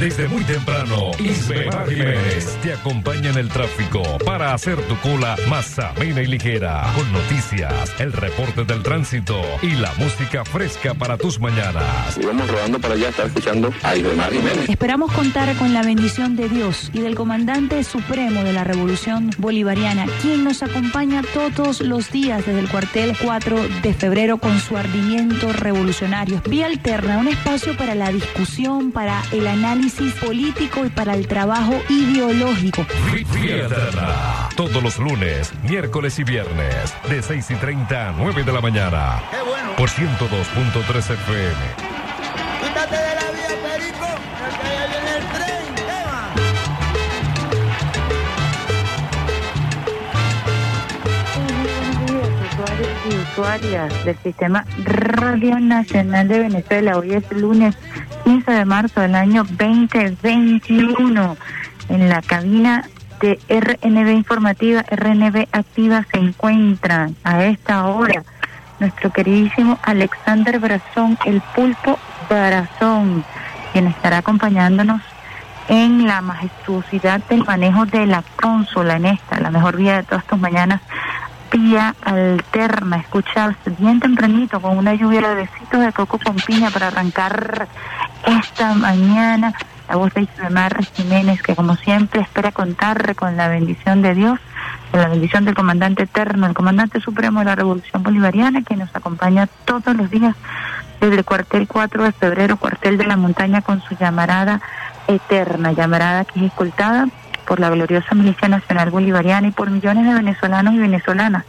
Desde muy temprano, Isbemar Jiménez te acompaña en el tráfico para hacer tu cola más amena y ligera. Con noticias, el reporte del tránsito y la música fresca para tus mañanas. Y vamos rodando para allá, estar escuchando a Isbemar Jiménez. Esperamos contar con la bendición de Dios y del comandante supremo de la Revolución Bolivariana, quien nos acompaña todos los días desde el cuartel 4 de febrero con su ardimiento revolucionario. Vía Alterna, un espacio para la discusión, para el análisis político y para el trabajo ideológico. Todos los lunes, miércoles y viernes, de 6 y 30 a 9 de la mañana. Qué bueno. Por 102.3 FM. Quítate de la vía, Perico, que ya viene el tren, tema. usuarios y usuarias del Sistema Radio Nacional de Venezuela. Hoy es lunes 15 de marzo del año 2021. En la cabina de RNB Informativa, RNB Activa, se encuentra a esta hora nuestro queridísimo Alexander Brazón, el pulpo Brazón, quien estará acompañándonos en la majestuosidad del manejo de la consola en esta, la mejor vía de todas tus mañanas, vía alterna, escucharse bien tempranito con una lluvia de besitos de coco con piña para arrancar esta mañana. La voz de Isabel Jiménez, que como siempre espera contar con la bendición de Dios, con la bendición del comandante eterno, el comandante supremo de la Revolución Bolivariana, que nos acompaña todos los días desde el cuartel 4 de febrero, cuartel de la montaña, con su llamarada eterna, llamarada que es escoltada por la gloriosa Milicia Nacional Bolivariana y por millones de venezolanos y venezolanas,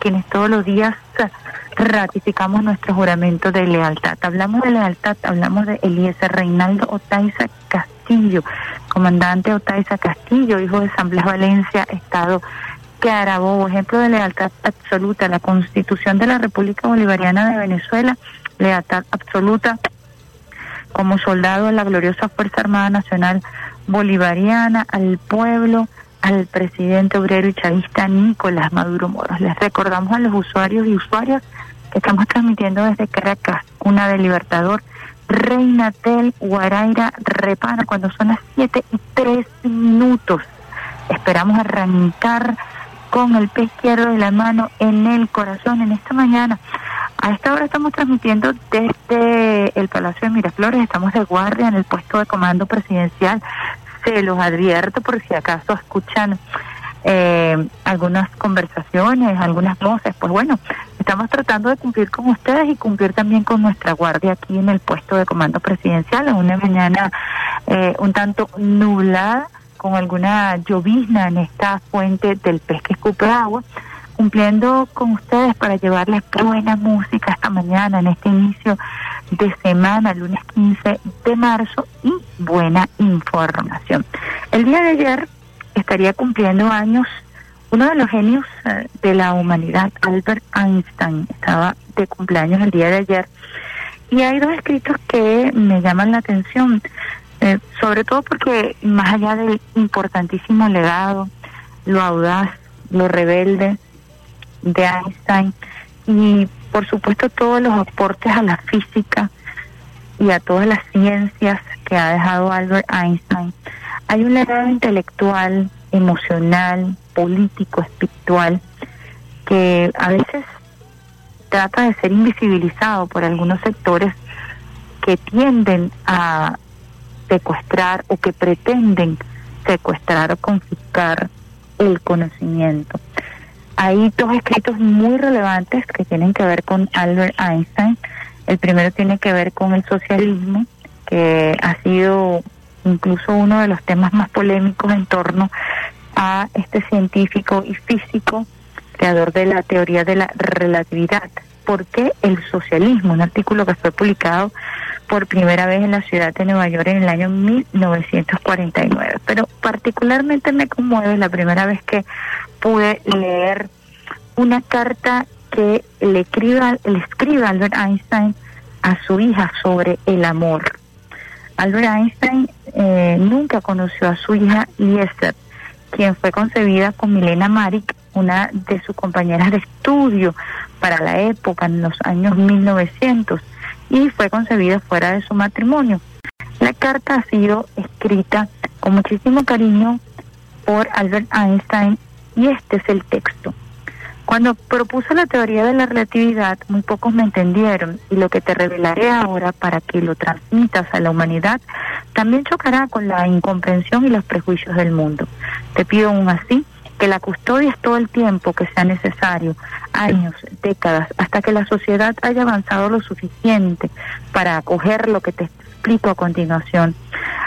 quienes todos los días ratificamos nuestro juramento de lealtad. Hablamos de lealtad, hablamos de Eliezer Reinaldo Otaiza Castillo, comandante Otaiza Castillo, hijo de San Blas Valencia, Estado Carabobo, ejemplo de lealtad absoluta, la Constitución de la República Bolivariana de Venezuela, lealtad absoluta como soldado de la gloriosa Fuerza Armada Nacional Bolivariana, al pueblo, al presidente obrero y chavista Nicolás Maduro Moros. Les recordamos a los usuarios y usuarias que estamos transmitiendo desde Caracas, una de Libertador, Reina Tel, Guaraira, Repana, cuando son las 7 y 3 minutos. Esperamos arrancar con el pie izquierdo de la mano en el corazón en esta mañana. A esta hora estamos transmitiendo desde el Palacio de Miraflores, estamos de guardia en el puesto de comando presidencial. Se los advierto por si acaso escuchan eh, algunas conversaciones, algunas voces. Pues bueno, estamos tratando de cumplir con ustedes y cumplir también con nuestra guardia aquí en el puesto de comando presidencial. En una mañana eh, un tanto nublada, con alguna llovizna en esta fuente del pez que escupe agua cumpliendo con ustedes para llevarles buena música esta mañana en este inicio de semana, lunes 15 de marzo, y buena información. El día de ayer estaría cumpliendo años uno de los genios eh, de la humanidad, Albert Einstein, estaba de cumpleaños el día de ayer. Y hay dos escritos que me llaman la atención, eh, sobre todo porque más allá del importantísimo legado, lo audaz, lo rebelde, de Einstein y por supuesto todos los aportes a la física y a todas las ciencias que ha dejado Albert Einstein. Hay un legado intelectual, emocional, político, espiritual, que a veces trata de ser invisibilizado por algunos sectores que tienden a secuestrar o que pretenden secuestrar o confiscar el conocimiento. Hay dos escritos muy relevantes que tienen que ver con Albert Einstein. El primero tiene que ver con el socialismo, que ha sido incluso uno de los temas más polémicos en torno a este científico y físico, creador de la teoría de la relatividad. ¿Por qué el socialismo? Un artículo que fue publicado por primera vez en la ciudad de Nueva York en el año 1949. Pero particularmente me conmueve la primera vez que pude leer una carta que le escribe, le escribe Albert Einstein a su hija sobre el amor. Albert Einstein eh, nunca conoció a su hija Eliezer, quien fue concebida con Milena Marik, una de sus compañeras de estudio para la época, en los años 1900, y fue concebida fuera de su matrimonio. La carta ha sido escrita con muchísimo cariño por Albert Einstein y este es el texto. Cuando propuso la teoría de la relatividad, muy pocos me entendieron y lo que te revelaré ahora para que lo transmitas a la humanidad también chocará con la incomprensión y los prejuicios del mundo. Te pido aún así que la custodies todo el tiempo que sea necesario, años, décadas, hasta que la sociedad haya avanzado lo suficiente para acoger lo que te explico a continuación.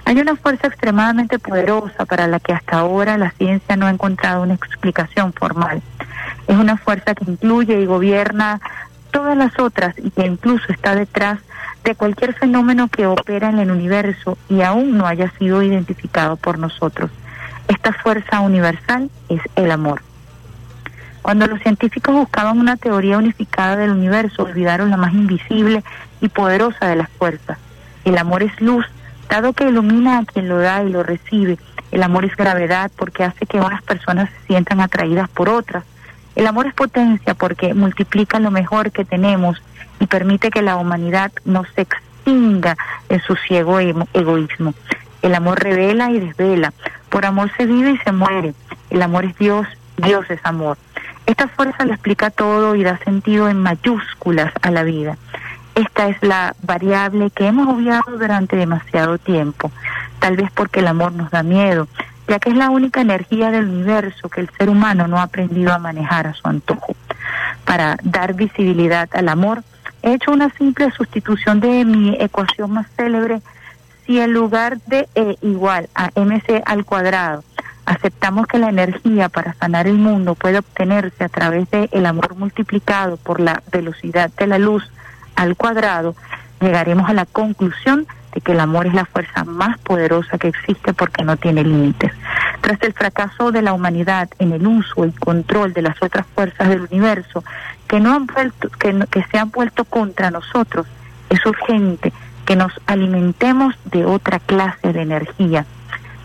Hay una fuerza extremadamente poderosa para la que hasta ahora la ciencia no ha encontrado una explicación formal. Es una fuerza que incluye y gobierna todas las otras y que incluso está detrás de cualquier fenómeno que opera en el universo y aún no haya sido identificado por nosotros. Esta fuerza universal es el amor. Cuando los científicos buscaban una teoría unificada del universo, olvidaron la más invisible y poderosa de las fuerzas. El amor es luz, dado que ilumina a quien lo da y lo recibe. El amor es gravedad porque hace que unas personas se sientan atraídas por otras. El amor es potencia porque multiplica lo mejor que tenemos y permite que la humanidad no se extinga en su ciego egoísmo. El amor revela y desvela. Por amor se vive y se muere. El amor es Dios, Dios es amor. Esta fuerza lo explica todo y da sentido en mayúsculas a la vida. Esta es la variable que hemos obviado durante demasiado tiempo, tal vez porque el amor nos da miedo, ya que es la única energía del universo que el ser humano no ha aprendido a manejar a su antojo. Para dar visibilidad al amor, he hecho una simple sustitución de mi ecuación más célebre. Si en lugar de E igual a mc al cuadrado, aceptamos que la energía para sanar el mundo puede obtenerse a través del el amor multiplicado por la velocidad de la luz al cuadrado, llegaremos a la conclusión de que el amor es la fuerza más poderosa que existe porque no tiene límites. Tras el fracaso de la humanidad en el uso y control de las otras fuerzas del universo que no han vuelto, que, que se han vuelto contra nosotros, es urgente que nos alimentemos de otra clase de energía.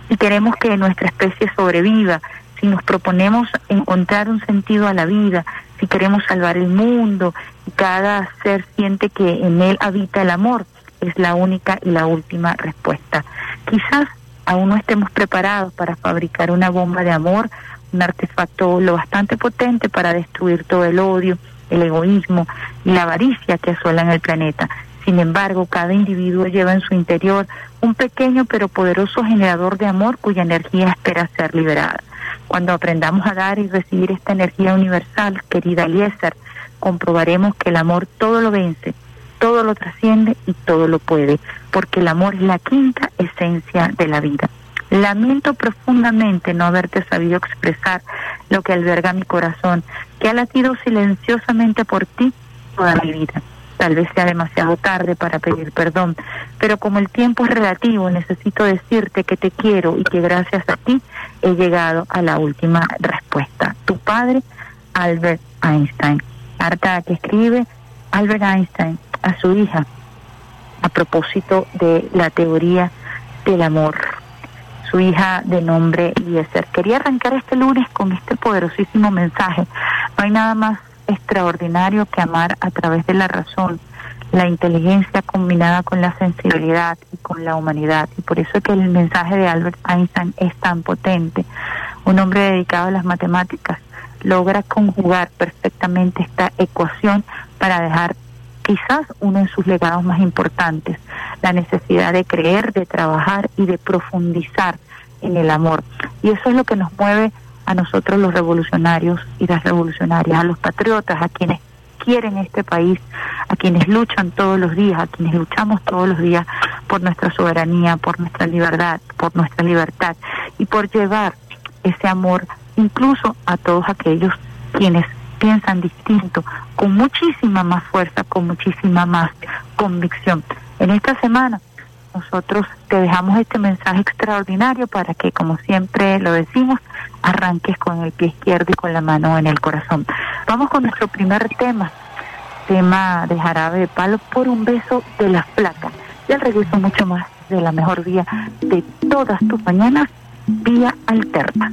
Si queremos que nuestra especie sobreviva, si nos proponemos encontrar un sentido a la vida, si queremos salvar el mundo cada ser siente que en él habita el amor, es la única y la última respuesta. Quizás aún no estemos preparados para fabricar una bomba de amor, un artefacto lo bastante potente para destruir todo el odio, el egoísmo y la avaricia que asolan el planeta. Sin embargo, cada individuo lleva en su interior un pequeño pero poderoso generador de amor cuya energía espera ser liberada. Cuando aprendamos a dar y recibir esta energía universal, querida Eliezer, comprobaremos que el amor todo lo vence, todo lo trasciende y todo lo puede, porque el amor es la quinta esencia de la vida. Lamento profundamente no haberte sabido expresar lo que alberga mi corazón, que ha latido silenciosamente por ti toda mi vida. Tal vez sea demasiado tarde para pedir perdón, pero como el tiempo es relativo, necesito decirte que te quiero y que gracias a ti he llegado a la última respuesta. Tu padre, Albert Einstein. Carta que escribe Albert Einstein a su hija a propósito de la teoría del amor. Su hija de nombre Eliezer. Quería arrancar este lunes con este poderosísimo mensaje. No hay nada más extraordinario que amar a través de la razón, la inteligencia combinada con la sensibilidad y con la humanidad. Y por eso es que el mensaje de Albert Einstein es tan potente. Un hombre dedicado a las matemáticas logra conjugar perfectamente esta ecuación para dejar quizás uno de sus legados más importantes, la necesidad de creer, de trabajar y de profundizar en el amor. Y eso es lo que nos mueve a nosotros los revolucionarios y las revolucionarias, a los patriotas, a quienes quieren este país, a quienes luchan todos los días, a quienes luchamos todos los días por nuestra soberanía, por nuestra libertad, por nuestra libertad y por llevar ese amor incluso a todos aquellos quienes piensan distinto, con muchísima más fuerza, con muchísima más convicción. En esta semana nosotros te dejamos este mensaje extraordinario para que, como siempre lo decimos, arranques con el pie izquierdo y con la mano en el corazón. Vamos con nuestro primer tema, tema de jarabe de palo por un beso de las placas. Y al regreso mucho más de la mejor vía de todas tus mañanas, vía alterna.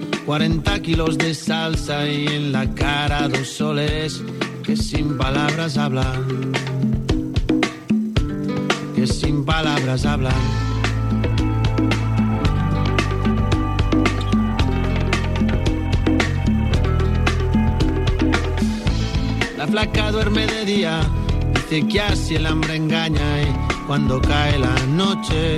40 kilos de salsa y en la cara dos soles que sin palabras hablan, que sin palabras hablan. flaca duerme de día, dice que así el hambre engaña y cuando cae la noche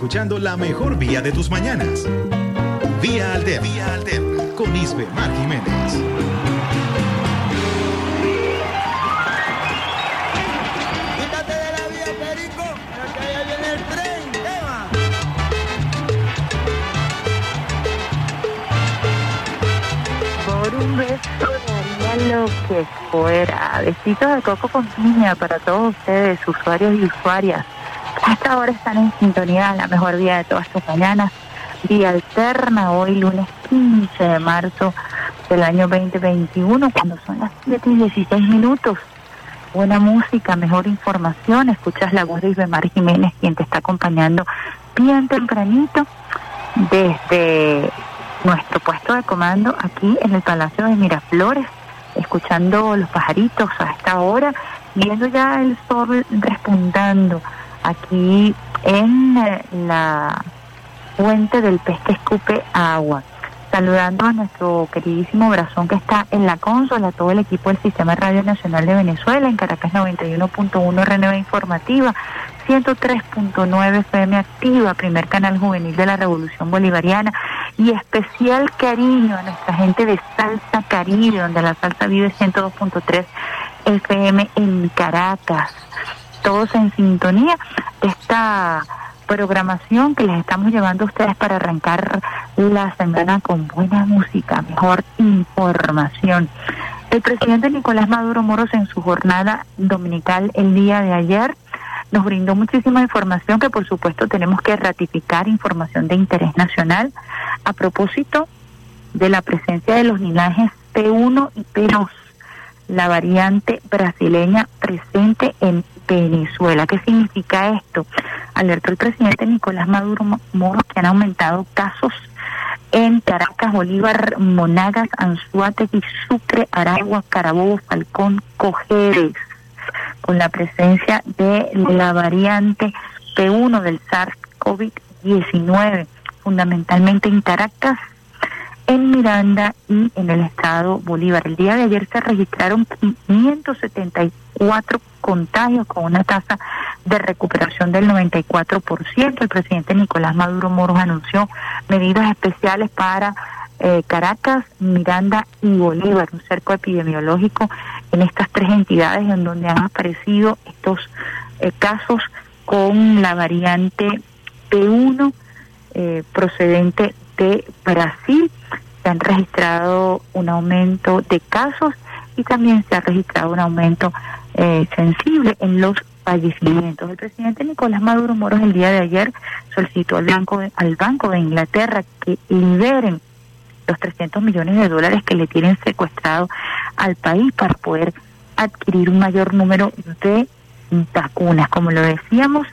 escuchando la mejor vía de tus mañanas. Vía Alterna. Vía. Con Isbe Mar Jiménez. Quítate de la vía, Perico, porque allá viene el tren. Tema. Por un beso daría lo que fuera. Besitos de coco con piña para todos ustedes, usuarios y usuarias. Hasta ahora están en sintonía, la mejor día de todas tus mañanas. Día alterna, hoy lunes 15 de marzo del año 2021, cuando son las 7 y 16 minutos. Buena música, mejor información. Escuchas la voz de Isbemar Jiménez, quien te está acompañando bien tempranito desde nuestro puesto de comando aquí en el Palacio de Miraflores, escuchando los pajaritos a esta hora, viendo ya el sol repuntando aquí en la fuente del pez que escupe agua. Saludando a nuestro queridísimo Brazón que está en la consola, todo el equipo del Sistema Radio Nacional de Venezuela, en Caracas 91.1 RNV Informativa, 103.9 FM Activa, primer canal juvenil de la Revolución Bolivariana, y especial cariño a nuestra gente de Salsa Caribe, donde la salsa vive 102.3 FM en Caracas. Todos en sintonía esta programación que les estamos llevando a ustedes para arrancar la semana con buena música, mejor información. El presidente Nicolás Maduro Moros en su jornada dominical el día de ayer nos brindó muchísima información que por supuesto tenemos que ratificar, información de interés nacional a propósito de la presencia de los linajes P1 y P2, la variante brasileña presente en Venezuela. ¿Qué significa esto? Alertó el presidente Nicolás Maduro Moros que han aumentado casos en Caracas, Bolívar, Monagas, Anzuategui, Sucre, Aragua, Carabobo, Falcón, Cojeres, con la presencia de la variante P1 del SARS-CoV-19, fundamentalmente en Caracas, en Miranda y en el estado Bolívar. El día de ayer se registraron 574 contagios con una tasa de recuperación del 94%. El presidente Nicolás Maduro Moros anunció medidas especiales para eh, Caracas, Miranda y Bolívar, un cerco epidemiológico en estas tres entidades en donde han aparecido estos eh, casos con la variante P1 eh, procedente de Brasil. Se han registrado un aumento de casos y también se ha registrado un aumento eh, sensible en los fallecimientos. El presidente Nicolás Maduro Moros el día de ayer solicitó al Banco de, al Banco de Inglaterra que liberen los 300 millones de dólares que le tienen secuestrado al país para poder adquirir un mayor número de vacunas. Como lo decíamos,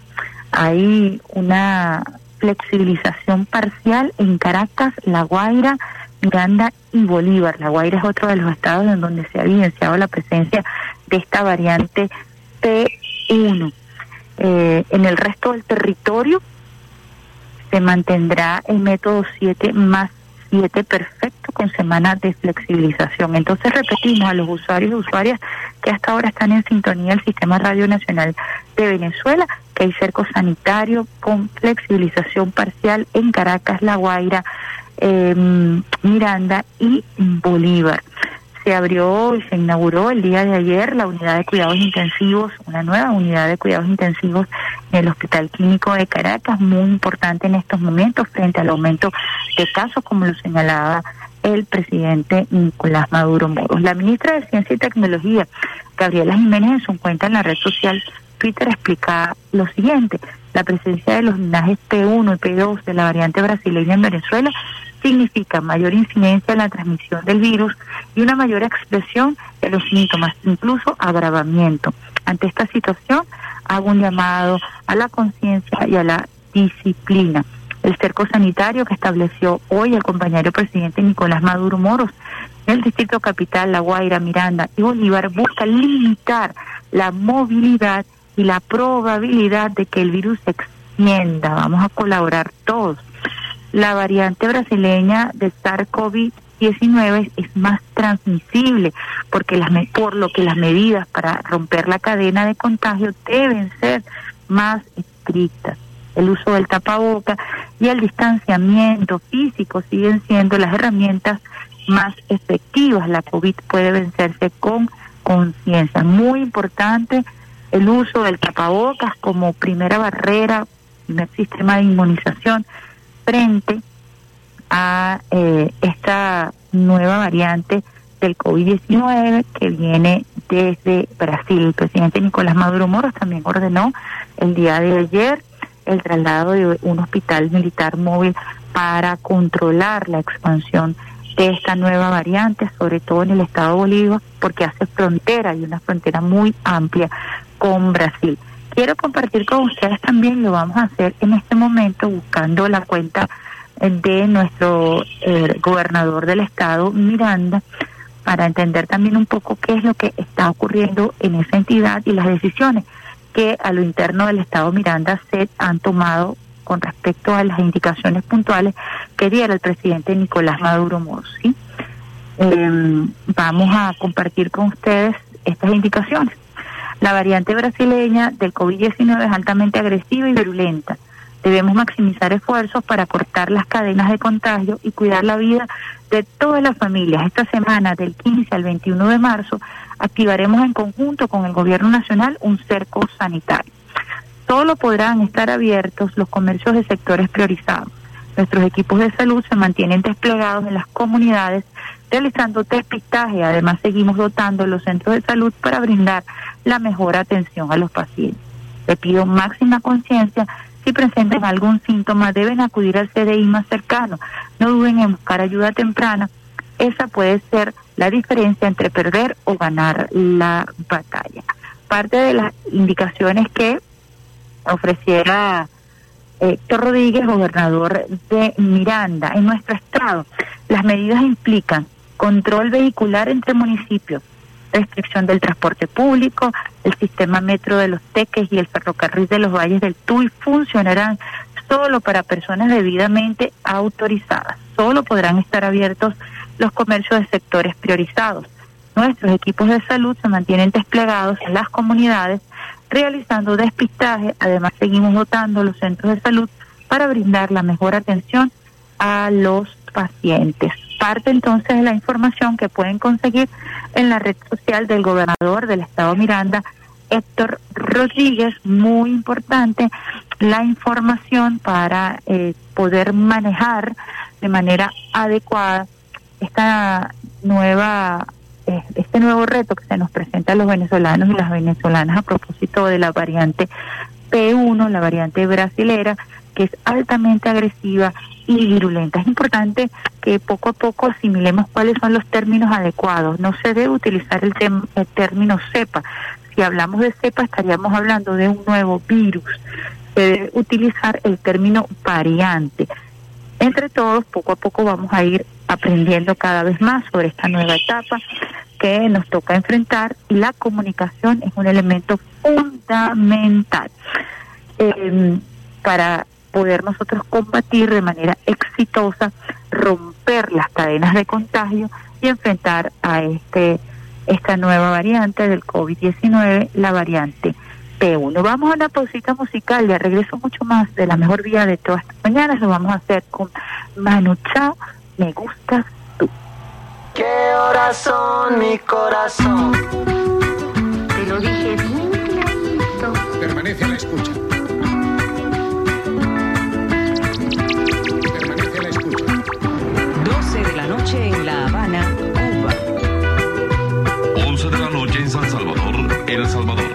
hay una flexibilización parcial en Caracas, La Guaira, Miranda y Bolívar. La Guaira es otro de los estados en donde se ha evidenciado la presencia de esta variante P1. Eh, en el resto del territorio se mantendrá el método 7 más 7 perfecto con semana de flexibilización. Entonces repetimos a los usuarios y usuarias que hasta ahora están en sintonía del Sistema Radio Nacional de Venezuela, que hay cerco sanitario con flexibilización parcial en Caracas, La Guaira, eh, Miranda y Bolívar. Se abrió y se inauguró el día de ayer la unidad de cuidados intensivos, una nueva unidad de cuidados intensivos en el Hospital Clínico de Caracas, muy importante en estos momentos frente al aumento de casos, como lo señalaba el presidente Nicolás Maduro Moros. La ministra de Ciencia y Tecnología, Gabriela Jiménez, en su cuenta en la red social Twitter, explica lo siguiente. La presencia de los linajes P1 y P2 de la variante brasileña en Venezuela significa mayor incidencia en la transmisión del virus y una mayor expresión de los síntomas, incluso agravamiento. Ante esta situación, hago un llamado a la conciencia y a la disciplina. El cerco sanitario que estableció hoy el compañero presidente Nicolás Maduro Moros en el Distrito Capital, La Guaira, Miranda y Bolívar busca limitar la movilidad y la probabilidad de que el virus se extienda. Vamos a colaborar todos. La variante brasileña de SARS-CoV-19 es más transmisible porque por lo que las medidas para romper la cadena de contagio deben ser más estrictas. El uso del tapaboca y el distanciamiento físico siguen siendo las herramientas más efectivas. La COVID puede vencerse con conciencia. Muy importante el uso del tapabocas como primera barrera, primer sistema de inmunización frente a eh, esta nueva variante del COVID-19 que viene desde Brasil. El presidente Nicolás Maduro Moros también ordenó el día de ayer el traslado de un hospital militar móvil para controlar la expansión de esta nueva variante, sobre todo en el estado de Bolívar, porque hace frontera y una frontera muy amplia con Brasil. Quiero compartir con ustedes también, lo vamos a hacer en este momento buscando la cuenta de nuestro eh, gobernador del estado, Miranda, para entender también un poco qué es lo que está ocurriendo en esa entidad y las decisiones que a lo interno del estado Miranda se han tomado con respecto a las indicaciones puntuales que diera el presidente Nicolás Maduro Morsi. Em, vamos a compartir con ustedes estas indicaciones. La variante brasileña del COVID-19 es altamente agresiva y virulenta. Debemos maximizar esfuerzos para cortar las cadenas de contagio y cuidar la vida de todas las familias. Esta semana, del 15 al 21 de marzo, activaremos en conjunto con el Gobierno Nacional un cerco sanitario. Solo podrán estar abiertos los comercios de sectores priorizados. Nuestros equipos de salud se mantienen desplegados en las comunidades realizando despistaje. Además, seguimos dotando los centros de salud para brindar la mejor atención a los pacientes. Le pido máxima conciencia. Si presentan algún síntoma, deben acudir al CDI más cercano. No duden en buscar ayuda temprana. Esa puede ser la diferencia entre perder o ganar la batalla. Parte de las indicaciones que ofreciera Héctor Rodríguez, gobernador de Miranda. En nuestro estado, las medidas implican control vehicular entre municipios, restricción del transporte público, el sistema metro de los Teques y el ferrocarril de los Valles del Tuy funcionarán solo para personas debidamente autorizadas. Solo podrán estar abiertos los comercios de sectores priorizados. Nuestros equipos de salud se mantienen desplegados en las comunidades realizando despistaje. Además, seguimos dotando los centros de salud para brindar la mejor atención a los pacientes. Parte entonces de la información que pueden conseguir en la red social del gobernador del estado Miranda, Héctor Rodríguez, muy importante la información para eh, poder manejar de manera adecuada esta nueva eh, este nuevo reto que se nos presenta a los venezolanos y las venezolanas a propósito de la variante P1, la variante brasilera, que es altamente agresiva y virulenta. Es importante que poco a poco asimilemos cuáles son los términos adecuados. No se debe utilizar el, el término cepa. Si hablamos de cepa estaríamos hablando de un nuevo virus. Se debe utilizar el término variante. Entre todos, poco a poco vamos a ir aprendiendo cada vez más sobre esta nueva etapa que nos toca enfrentar y la comunicación es un elemento fundamental em, para poder nosotros combatir de manera exitosa, romper las cadenas de contagio y enfrentar a este esta nueva variante del COVID-19, la variante P1. Vamos a una pausita musical, ya regreso mucho más de la mejor vida de todas estas mañanas, lo vamos a hacer con Manu Chao, Me Gustas ¿Qué horas son mi corazón? Te lo dije bien clarito. Permanece a la escucha. Permanece a la escucha. 12 de la noche en La Habana, Cuba. 11 de la noche en San Salvador, El Salvador.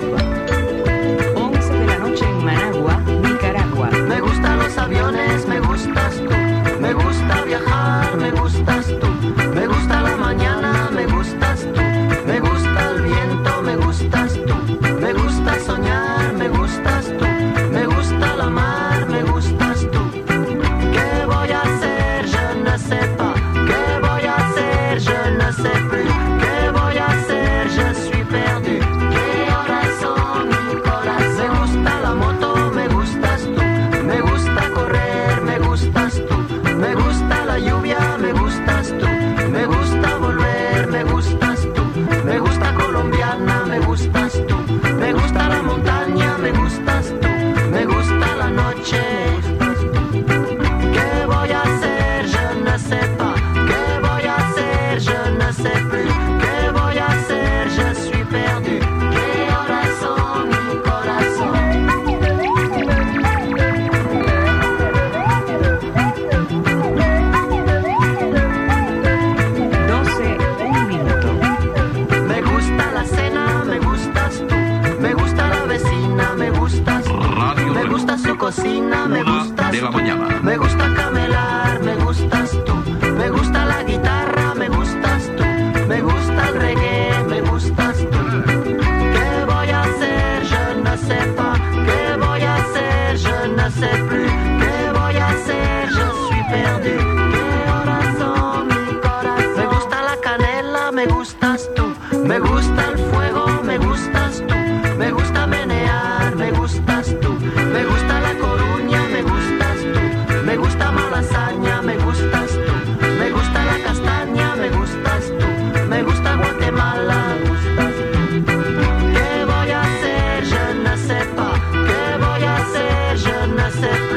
Cocina, me gusta de la mañana. Me gusta hacer?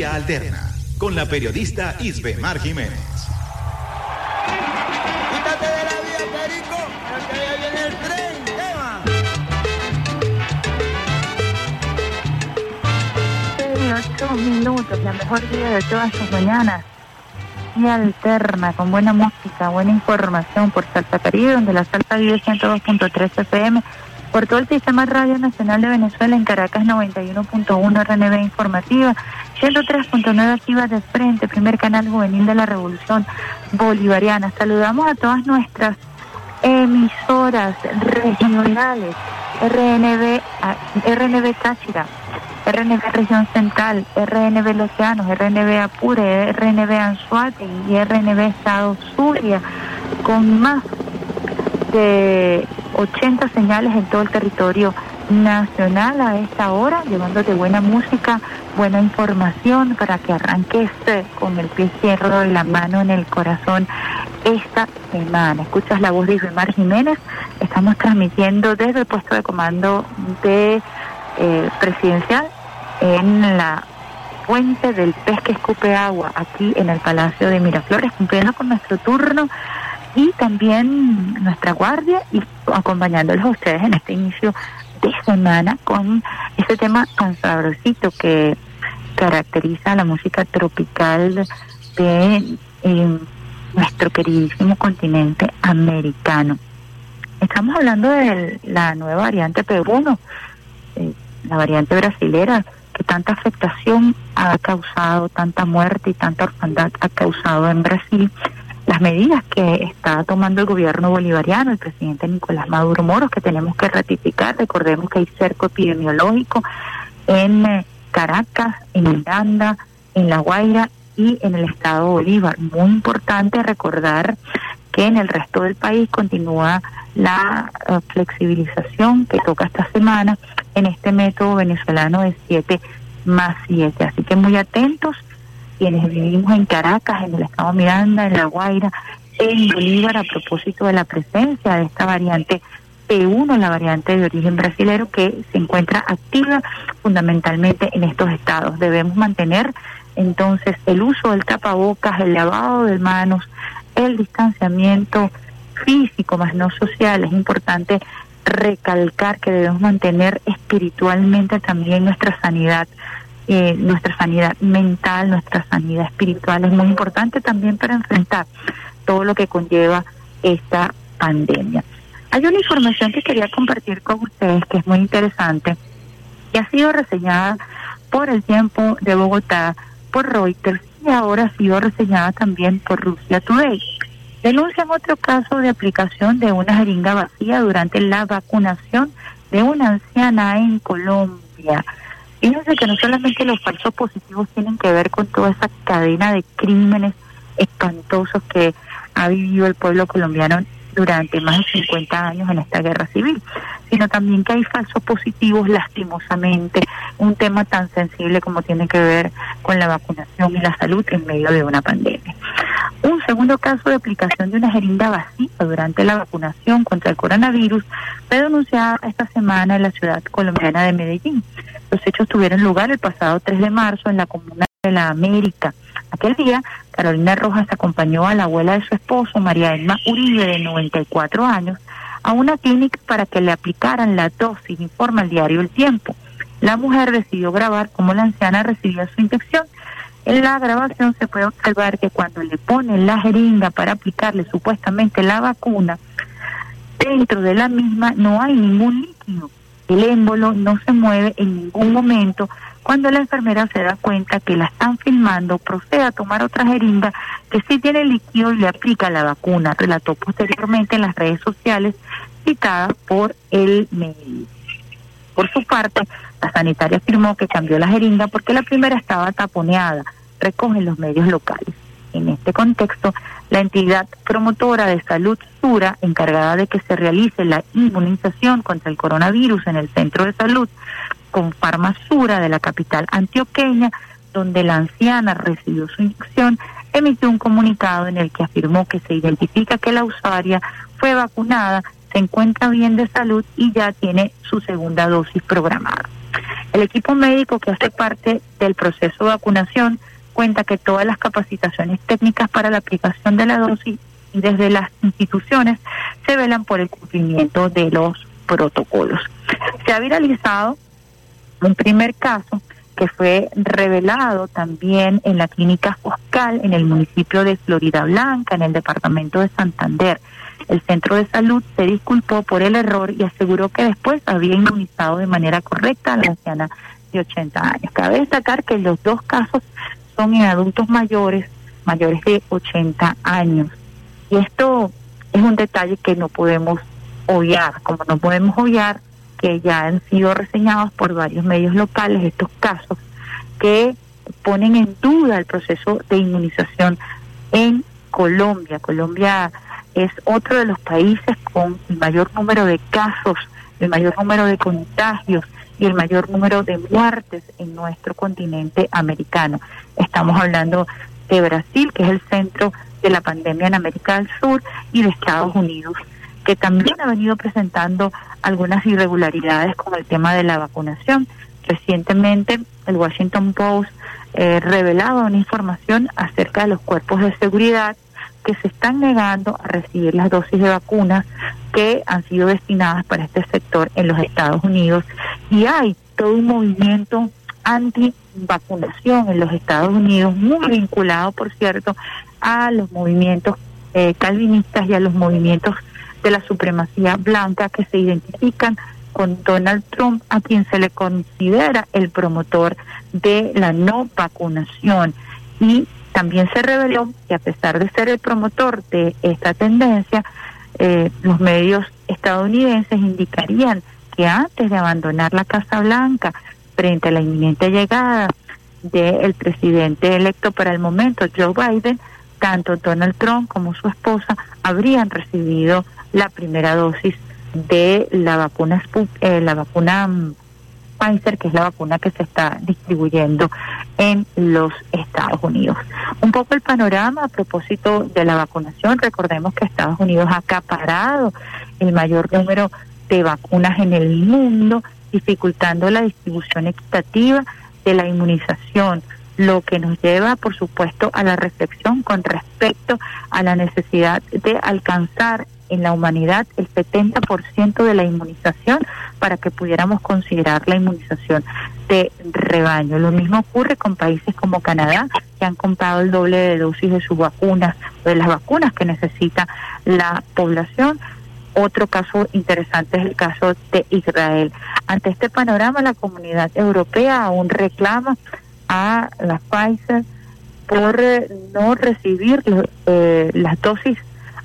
Vía Alterna con la periodista Isbemar Jiménez. Quítate de la vía, Perico, porque ya viene el tren, tema. ocho minutos, la mejor día de todas sus mañanas. Y alterna, con buena música, buena información por Salsa Caribe, donde la salsa vive 102.3 FM, por todo el sistema Radio Nacional de Venezuela en Caracas 91.1 RNB Informativa, 103.9 Activa de Frente, primer canal juvenil de la Revolución Bolivariana. Saludamos a todas nuestras emisoras regionales, RNB, ah, RNB Táchira, RNB Región Central, RNB Los Llanos, RNB Apure, RNB Anzuate y RNB Estado Zulia, con más de 80 señales en todo el territorio nacional a esta hora, llevándote buena música, buena información para que arranques con el pie izquierdo y la mano en el corazón esta semana. Escuchas la voz de Isbemar Jiménez, estamos transmitiendo desde el puesto de comando de eh, presidencial en la fuente del pez que escupe agua, aquí en el Palacio de Miraflores, cumpliendo con nuestro turno y también nuestra guardia y acompañándolos a ustedes en este inicio de semana con este tema tan sabrosito que caracteriza la música tropical de eh, nuestro queridísimo continente americano. Estamos hablando de la nueva variante P1, eh, la variante brasilera, que tanta afectación ha causado, tanta muerte y tanta orfandad ha causado en Brasil las medidas que está tomando el gobierno bolivariano, el presidente Nicolás Maduro Moros, que tenemos que ratificar. Recordemos que hay cerco epidemiológico en eh, Caracas, en Miranda, en La Guaira y en el estado Bolívar. Muy importante recordar que en el resto del país continúa la eh, flexibilización que toca esta semana en este método venezolano de 7 más 7. Así que muy atentos quienes vivimos en Caracas, en el estado Miranda, en La Guaira, en Bolívar, a propósito de la presencia de esta variante P1, la variante de origen brasilero, que se encuentra activa fundamentalmente en estos estados. Debemos mantener entonces el uso del tapabocas, el lavado de manos, el distanciamiento físico más no social. Es importante recalcar que debemos mantener espiritualmente también nuestra sanidad eh, nuestra sanidad mental, nuestra sanidad espiritual es muy importante también para enfrentar todo lo que conlleva esta pandemia. Hay una información que quería compartir con ustedes que es muy interesante y ha sido reseñada por el tiempo de Bogotá, por Reuters y ahora ha sido reseñada también por Rusia Today. Denuncian otro caso de aplicación de una jeringa vacía durante la vacunación de una anciana en Colombia. Fíjense que no solamente los falsos positivos tienen que ver con toda esa cadena de crímenes espantosos que ha vivido el pueblo colombiano durante más de 50 años en esta guerra civil, sino también que hay falsos positivos lastimosamente, un tema tan sensible como tiene que ver con la vacunación y la salud en medio de una pandemia. Un segundo caso de aplicación de una jeringa vacía durante la vacunación contra el coronavirus fue denunciada esta semana en la ciudad colombiana de Medellín. Los hechos tuvieron lugar el pasado 3 de marzo en la comuna de la América. Aquel día, Carolina Rojas acompañó a la abuela de su esposo, María Elma Uribe, de 94 años, a una clínica para que le aplicaran la dosis, informa el diario El Tiempo. La mujer decidió grabar cómo la anciana recibía su infección. En la grabación se puede observar que cuando le ponen la jeringa para aplicarle supuestamente la vacuna, dentro de la misma no hay ningún líquido. El émbolo no se mueve en ningún momento. Cuando la enfermera se da cuenta que la están filmando, procede a tomar otra jeringa que sí tiene líquido y le aplica la vacuna. Relató posteriormente en las redes sociales citada por el médico. Por su parte, la sanitaria afirmó que cambió la jeringa porque la primera estaba taponeada, recogen los medios locales. En este contexto, la entidad promotora de salud Sura, encargada de que se realice la inmunización contra el coronavirus en el centro de salud con Farmasura de la capital antioqueña, donde la anciana recibió su inyección, emitió un comunicado en el que afirmó que se identifica que la usuaria fue vacunada, se encuentra bien de salud y ya tiene su segunda dosis programada. El equipo médico que hace parte del proceso de vacunación cuenta que todas las capacitaciones técnicas para la aplicación de la dosis y desde las instituciones se velan por el cumplimiento de los protocolos. Se ha viralizado un primer caso que fue revelado también en la clínica Foscal en el municipio de Florida Blanca, en el departamento de Santander. El centro de salud se disculpó por el error y aseguró que después había inmunizado de manera correcta a la anciana de 80 años. Cabe destacar que los dos casos son en adultos mayores, mayores de 80 años. Y esto es un detalle que no podemos obviar, como no podemos obviar que ya han sido reseñados por varios medios locales estos casos que ponen en duda el proceso de inmunización en Colombia. Colombia es otro de los países con el mayor número de casos, el mayor número de contagios y el mayor número de muertes en nuestro continente americano. Estamos hablando de Brasil, que es el centro de la pandemia en América del Sur, y de Estados Unidos, que también ha venido presentando algunas irregularidades con el tema de la vacunación. Recientemente, el Washington Post eh, revelado una información acerca de los cuerpos de seguridad que se están negando a recibir las dosis de vacunas que han sido destinadas para este sector en los Estados Unidos. Y hay todo un movimiento anti-vacunación en los Estados Unidos, muy vinculado, por cierto, a los movimientos eh, calvinistas y a los movimientos de la supremacía blanca que se identifican con Donald Trump, a quien se le considera el promotor de la no vacunación. Y también se reveló que a pesar de ser el promotor de esta tendencia, eh, los medios estadounidenses indicarían que antes de abandonar la Casa Blanca, frente a la inminente llegada del presidente electo para el momento, Joe Biden, tanto Donald Trump como su esposa habrían recibido la primera dosis de la vacuna eh, la vacuna mm, Pfizer, que es la vacuna que se está distribuyendo en los Estados Unidos. Un poco el panorama a propósito de la vacunación. Recordemos que Estados Unidos ha acaparado el mayor número de vacunas en el mundo, dificultando la distribución equitativa de la inmunización lo que nos lleva, por supuesto, a la reflexión con respecto a la necesidad de alcanzar en la humanidad el 70% de la inmunización para que pudiéramos considerar la inmunización de rebaño. Lo mismo ocurre con países como Canadá, que han comprado el doble de dosis de sus vacunas de las vacunas que necesita la población. Otro caso interesante es el caso de Israel. Ante este panorama, la comunidad europea aún reclama a la Pfizer por eh, no recibir eh, las dosis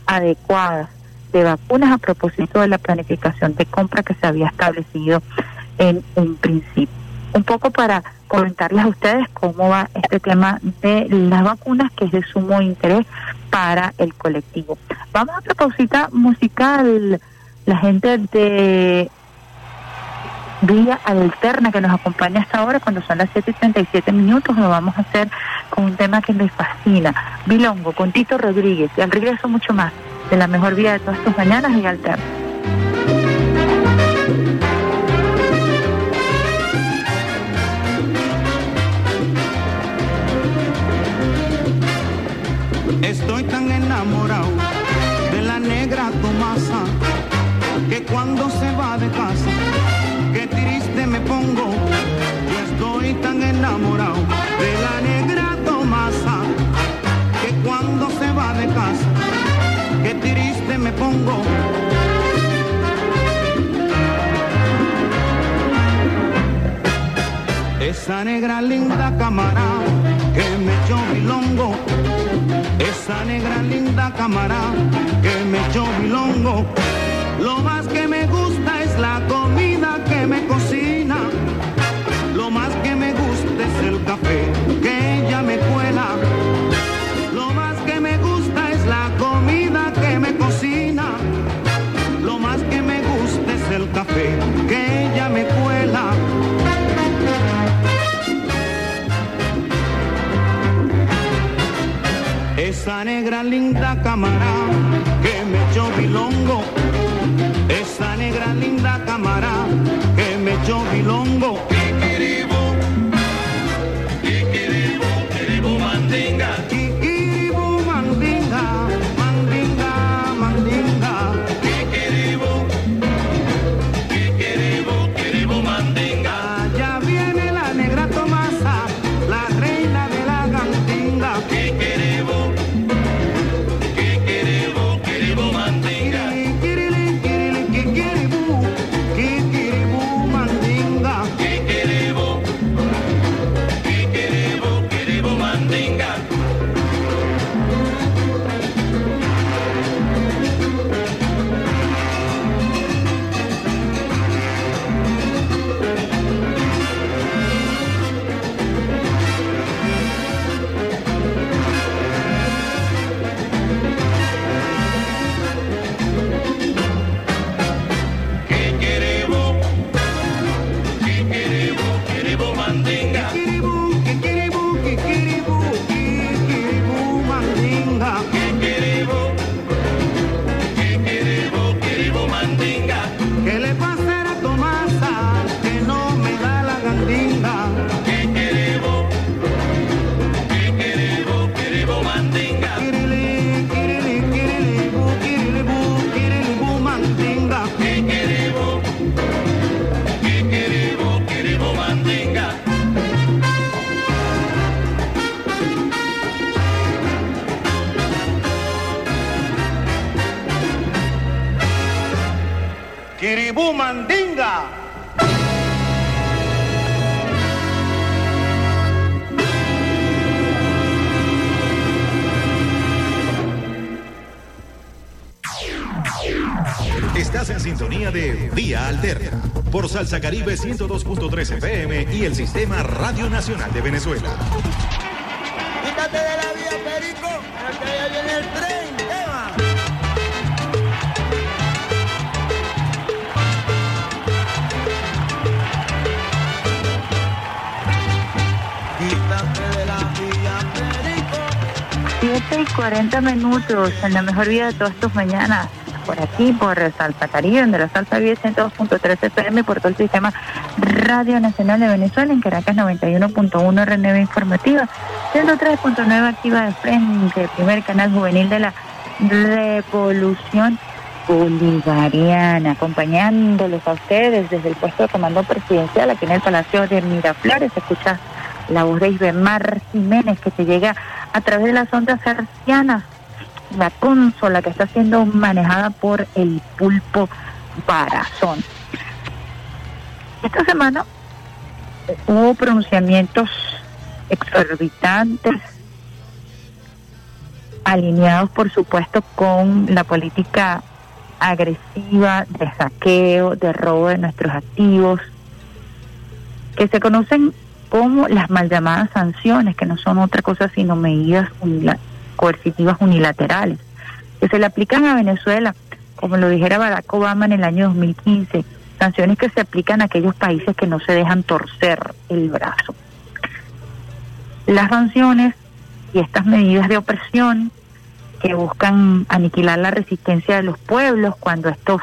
adecuadas de vacunas a propósito de la planificación de compra que se había establecido en un principio. Un poco para comentarles a ustedes cómo va este tema de las vacunas, que es de sumo interés para el colectivo. Vamos a propósito musical, la gente de Vía Alterna que nos acompaña hasta ahora cuando son las 7 y 37 minutos, lo vamos a hacer con un tema que me fascina, Bilongo, con Tito Rodríguez, y al regreso mucho más de la mejor vida de todas tus mañanas y Alterna. Estoy tan enamorado de la negra Tomasa que cuando se va de casa, qué triste me pongo. Yo estoy tan enamorado de la negra Tomasa que cuando se va de casa, qué triste me pongo. Esa negra linda cámara que me echó milongo esa negra linda cámara que me echó milongo. Lo más que me gusta es la comida que me cocina. Esa negra linda cámara que me echó bilongo. Esa negra linda cámara Salsa Caribe 102.3 FM y el Sistema Radio Nacional de Venezuela. Quítate de la vía, Perico, porque ya viene el tren. Eva. Quítate de la vía, Perico. 7 y 40 minutos en la mejor vida de todas tus mañanas. Por aquí, por Salsa Caribe, de la Salsa Vive 102.3 FM, por todo el sistema Radio Nacional de Venezuela, en Caracas 91.1 RNV Informativa, 103.9 Activa de Frente, primer canal juvenil de la Revolución Bolivariana, acompañándolos a ustedes desde el puesto de comando presidencial aquí en el Palacio de Miraflores. Se escucha la voz de Isbemar Jiménez que te llega a través de las ondas hercianas la consola que está siendo manejada por el pulpo Barazón. Esta semana hubo pronunciamientos exorbitantes alineados por supuesto con la política agresiva de saqueo, de robo de nuestros activos, que se conocen como las mal llamadas sanciones, que no son otra cosa sino medidas unila- coercitivas unilaterales, que se le aplican a Venezuela, como lo dijera Barack Obama en el año 2015, sanciones que se aplican a aquellos países que no se dejan torcer el brazo. Las sanciones y estas medidas de opresión que buscan aniquilar la resistencia de los pueblos cuando estos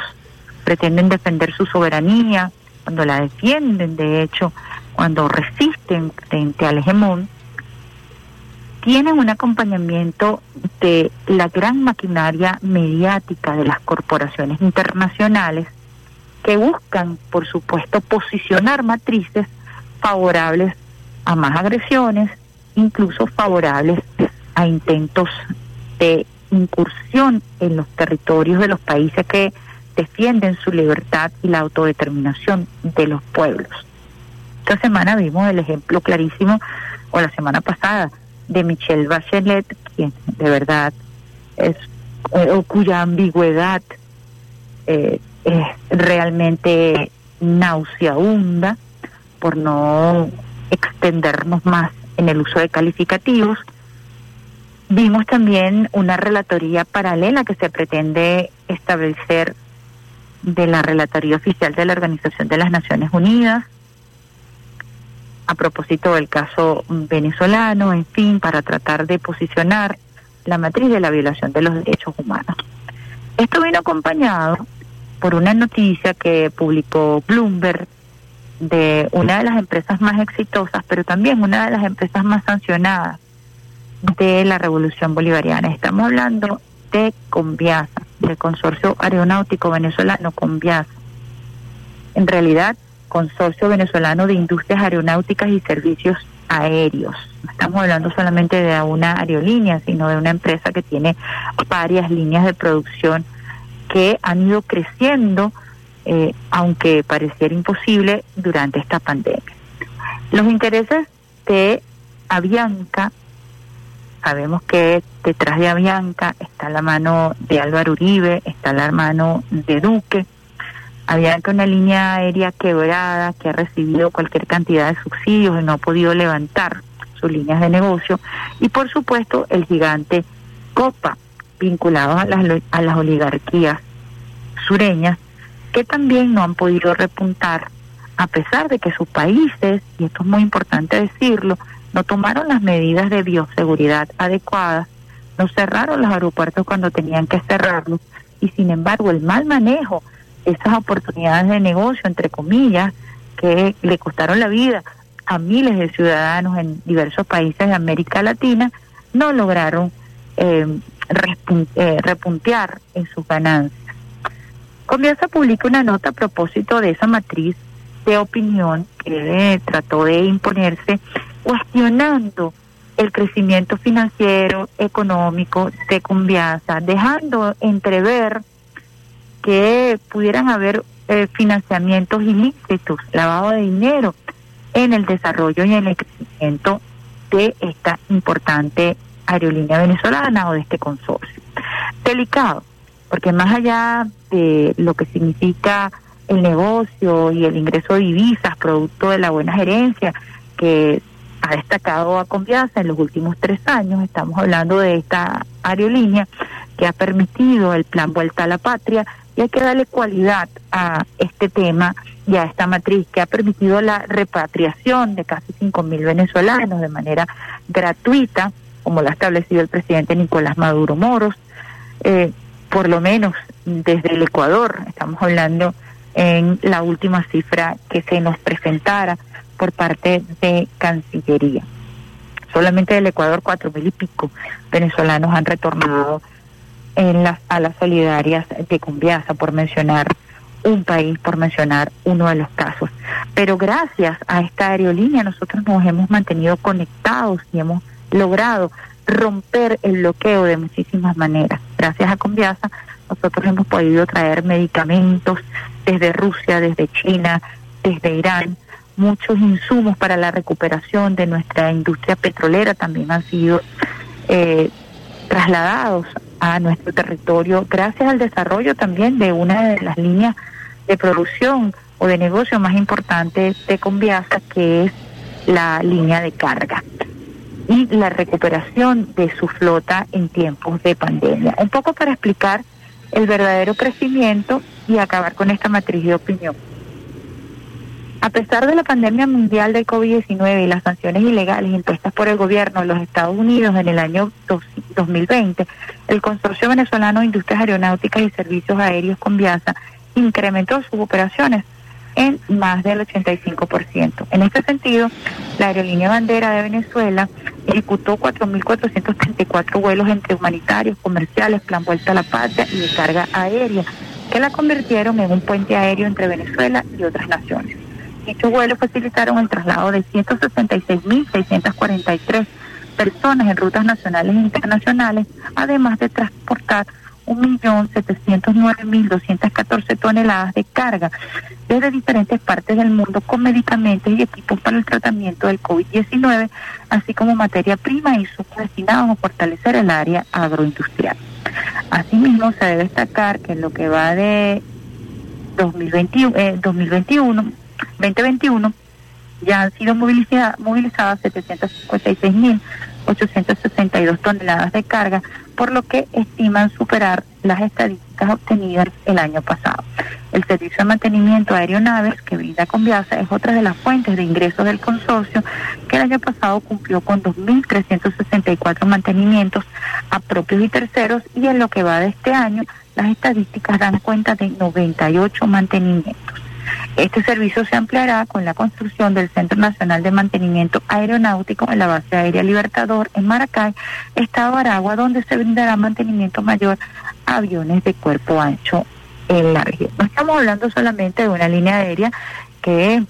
pretenden defender su soberanía, cuando la defienden, de hecho, cuando resisten frente al hegemón, tienen un acompañamiento de la gran maquinaria mediática de las corporaciones internacionales que buscan, por supuesto, posicionar matrices favorables a más agresiones, incluso favorables a intentos de incursión en los territorios de los países que defienden su libertad y la autodeterminación de los pueblos. Esta semana vimos el ejemplo clarísimo, o la semana pasada, de Michelle Bachelet, quien de verdad es, eh, o cuya ambigüedad eh, es realmente nauseabunda, por no extendernos más en el uso de calificativos. Vimos también una relatoría paralela que se pretende establecer de la relatoría oficial de la Organización de las Naciones Unidas a propósito del caso venezolano, en fin, para tratar de posicionar la matriz de la violación de los derechos humanos. Esto vino acompañado por una noticia que publicó Bloomberg de una de las empresas más exitosas, pero también una de las empresas más sancionadas de la revolución bolivariana. Estamos hablando de Conviasa, del consorcio aeronáutico venezolano Conviasa. En realidad, consorcio venezolano de industrias aeronáuticas y servicios aéreos. No estamos hablando solamente de una aerolínea, sino de una empresa que tiene varias líneas de producción que han ido creciendo, eh, aunque pareciera imposible durante esta pandemia. Los intereses de Avianca, sabemos que detrás de Avianca está la mano de Álvaro Uribe, está la mano de Duque, Avianca una línea aérea quebrada que ha recibido cualquier cantidad de subsidios y no ha podido levantar sus líneas de negocio, y por supuesto el gigante Copa, vinculado a las, a las oligarquías sureñas, que también no han podido repuntar, a pesar de que sus países, y esto es muy importante decirlo, no tomaron las medidas de bioseguridad adecuadas, no cerraron los aeropuertos cuando tenían que cerrarlos, y sin embargo el mal manejo esas oportunidades de negocio, entre comillas, que le costaron la vida a miles de ciudadanos en diversos países de América Latina, no lograron eh, eh, repuntear en sus ganancias. Conviasa publica una nota a propósito de esa matriz de opinión que trató de imponerse, cuestionando el crecimiento financiero, económico de Conviasa, dejando entrever que pudieran haber eh, financiamientos ilícitos, lavado de dinero en el desarrollo y en el crecimiento de esta importante aerolínea venezolana o de este consorcio. Delicado, porque más allá de lo que significa el negocio y el ingreso de divisas, producto de la buena gerencia que ha destacado a Conviasa en los últimos tres años, estamos hablando de esta aerolínea que ha permitido el plan Vuelta a la Patria y hay que darle cualidad a este tema y a esta matriz que ha permitido la repatriación de casi 5.000 venezolanos de manera gratuita, como lo ha establecido el presidente Nicolás Maduro Moros, eh, por lo menos desde el Ecuador, estamos hablando en la última cifra que se nos presentara por parte de Cancillería. Solamente del Ecuador cuatro mil y pico venezolanos han retornado en las a las solidarias de Cumbiasa, por mencionar un país, por mencionar uno de los casos. Pero gracias a esta aerolínea nosotros nos hemos mantenido conectados y hemos logrado romper el bloqueo de muchísimas maneras. Gracias a Conviasa nosotros hemos podido traer medicamentos desde Rusia, desde China, desde Irán, muchos insumos para la recuperación de nuestra industria petrolera también han sido eh, trasladados a nuestro territorio gracias al desarrollo también de una de las líneas de producción o de negocio más importantes de Conviasa, que es la línea de carga y la recuperación de su flota en tiempos de pandemia. Un poco para explicar el verdadero crecimiento y acabar con esta matriz de opinión. A pesar de la pandemia mundial del COVID-19 y las sanciones ilegales impuestas por el gobierno de los Estados Unidos en el año 2020, el Consorcio Venezolano de Industrias Aeronáuticas y Servicios Aéreos Conviasa incrementó sus operaciones en más del 85%. En este sentido, la aerolínea bandera de Venezuela ejecutó 4.434 vuelos entre humanitarios, comerciales, plan vuelta a la patria y de carga aérea, que la convirtieron en un puente aéreo entre Venezuela y otras naciones. Dichos vuelos facilitaron el traslado de 166.643 personas en rutas nacionales e internacionales, además de transportar 1.709.214 toneladas de carga desde diferentes partes del mundo con medicamentos y equipos para el tratamiento del COVID-19, así como materia prima y sus destinados a fortalecer el área agroindustrial. Asimismo, se debe destacar que en lo que va de 2021, eh, 2021 2021 ya han sido movilizadas, movilizadas 756.862 toneladas de carga, por lo que estiman superar las estadísticas obtenidas el año pasado. El servicio de mantenimiento aeronaves que brinda Conviasa es otra de las fuentes de ingresos del consorcio, que el año pasado cumplió con 2.364 mantenimientos a propios y terceros, y en lo que va de este año, las estadísticas dan cuenta de 98 mantenimientos. Este servicio se ampliará con la construcción del Centro Nacional de Mantenimiento Aeronáutico en la base aérea Libertador en Maracay, Estado Aragua, donde se brindará mantenimiento mayor a aviones de cuerpo ancho en la región. No estamos hablando solamente de una línea aérea que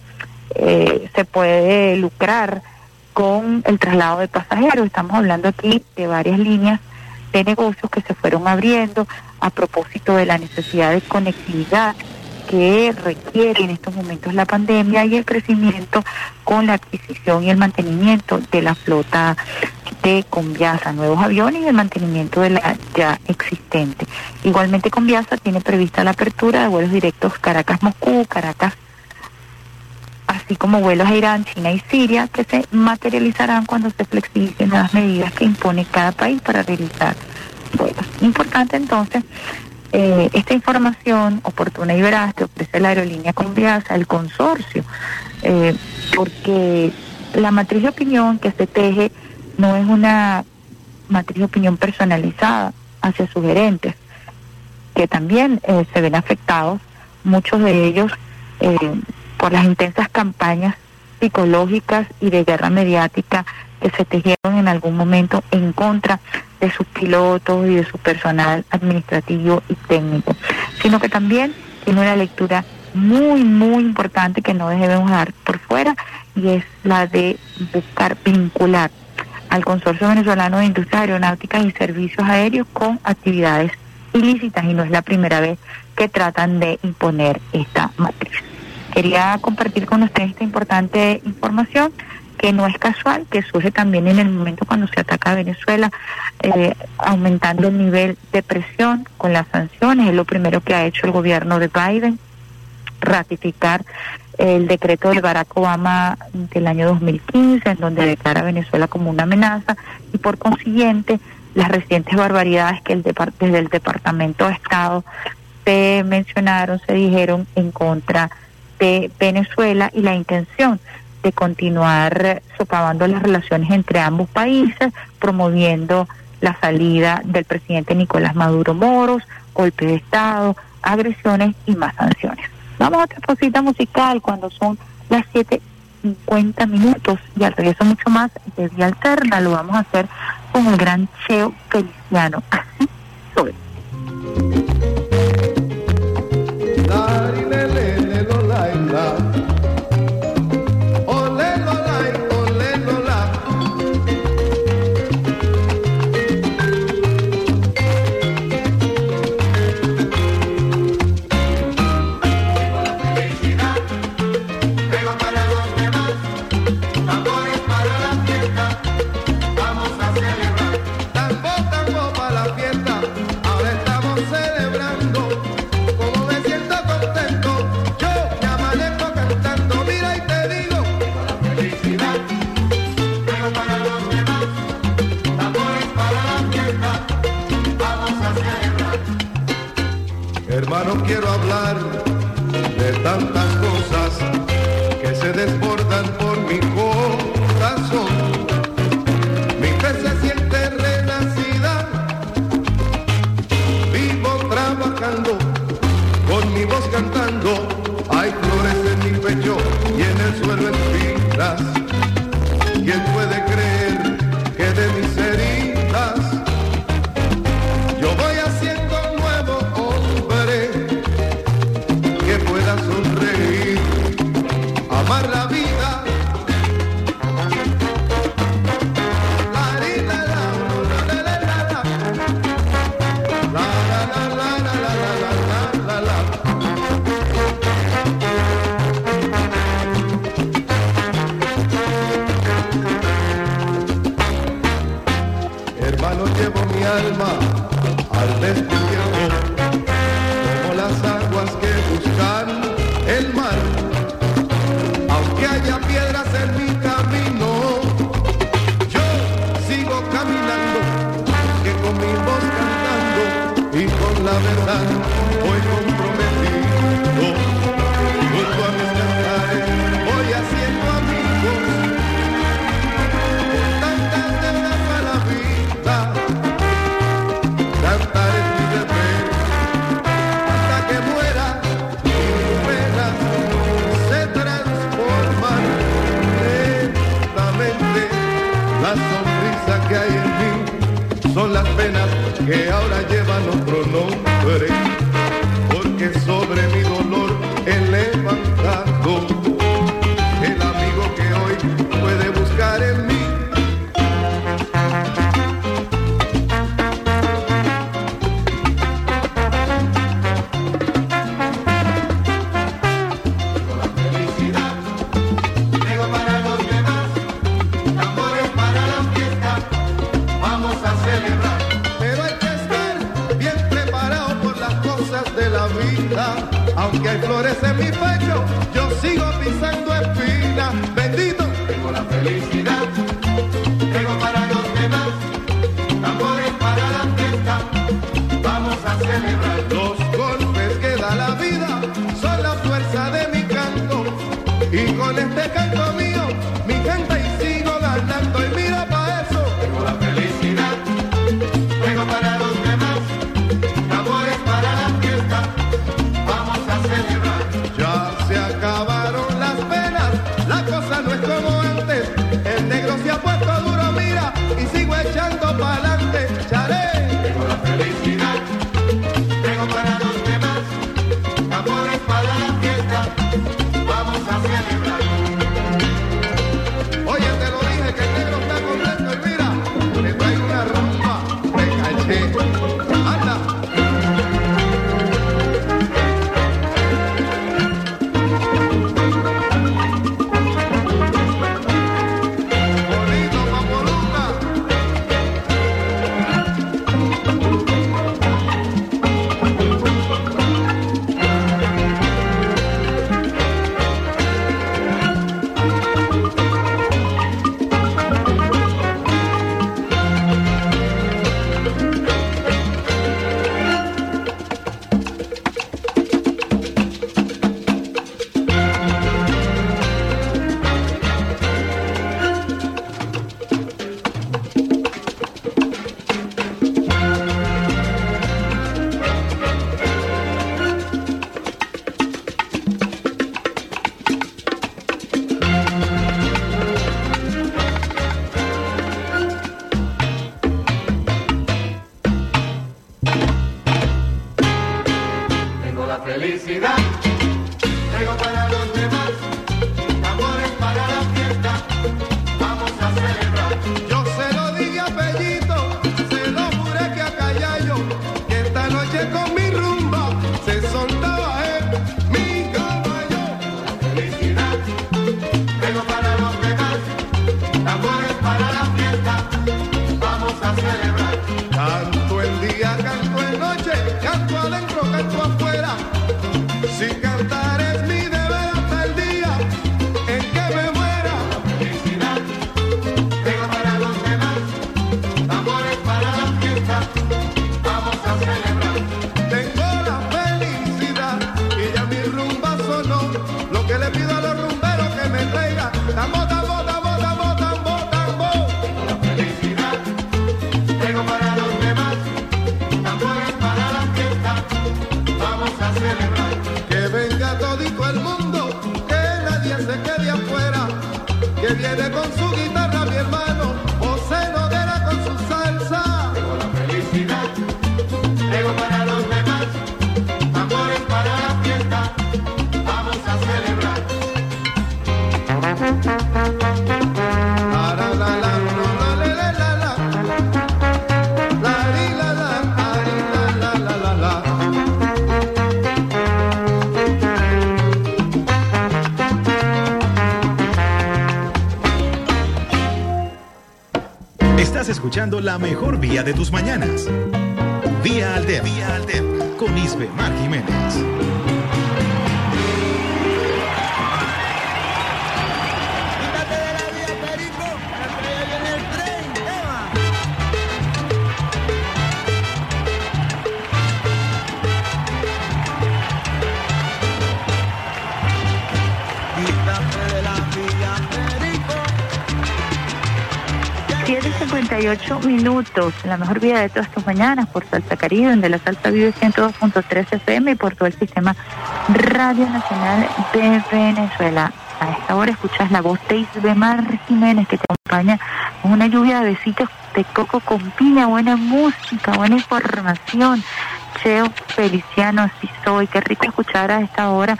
eh, se puede lucrar con el traslado de pasajeros, estamos hablando aquí de varias líneas de negocios que se fueron abriendo a propósito de la necesidad de conectividad que requiere en estos momentos la pandemia y el crecimiento con la adquisición y el mantenimiento de la flota de Conviasa, nuevos aviones y el mantenimiento de la ya existente. Igualmente Conviasa tiene prevista la apertura de vuelos directos Caracas-Moscú, Caracas así como vuelos a Irán, China y Siria, que se materializarán cuando se flexibilicen las medidas que impone cada país para realizar vuelos. Importante entonces eh, esta información oportuna y veraz que ofrece la aerolínea Conviasa, el consorcio, eh, porque la matriz de opinión que se teje no es una matriz de opinión personalizada hacia sus gerentes, que también eh, se ven afectados, muchos de ellos por las intensas campañas psicológicas y de guerra mediática que se tejieron en algún momento en contra de sus pilotos y de su personal administrativo y técnico, sino que también tiene una lectura muy, muy importante que no debemos dar por fuera y es la de buscar vincular al Consorcio Venezolano de Industrias Aeronáuticas y Servicios Aéreos con actividades ilícitas y no es la primera vez que tratan de imponer esta matriz. Quería compartir con ustedes esta importante información que no es casual, que surge también en el momento cuando se ataca a Venezuela, eh, aumentando el nivel de presión con las sanciones. Es lo primero que ha hecho el gobierno de Biden, ratificar el decreto de Barack Obama del año 2015, en donde declara a Venezuela como una amenaza y por consiguiente las recientes barbaridades que el desde el Departamento de Estado se mencionaron, se dijeron en contra de Venezuela y la intención de continuar socavando las relaciones entre ambos países, promoviendo la salida del presidente Nicolás Maduro Moros, golpe de Estado, agresiones y más sanciones. Vamos a otra cosita musical cuando son las 7.50 minutos y al regreso mucho más de Vía Alterna lo vamos a hacer con el gran Cheo Feliciano. Así soy. Escuchando la mejor vía de tus mañanas. Vía Alterna. Vía Alterna. Con Isbe Mar Jiménez. 7.58 minutos, la mejor vida de todas tus mañanas por Salsa Caribe, donde la salsa vive 102.3 FM y por todo el sistema Radio Nacional de Venezuela. A esta hora escuchas la voz de Isbemar Jiménez que te acompaña con una lluvia de besitos de coco con piña, buena música, buena información. Cheo Feliciano, así soy, qué rico escuchar a esta hora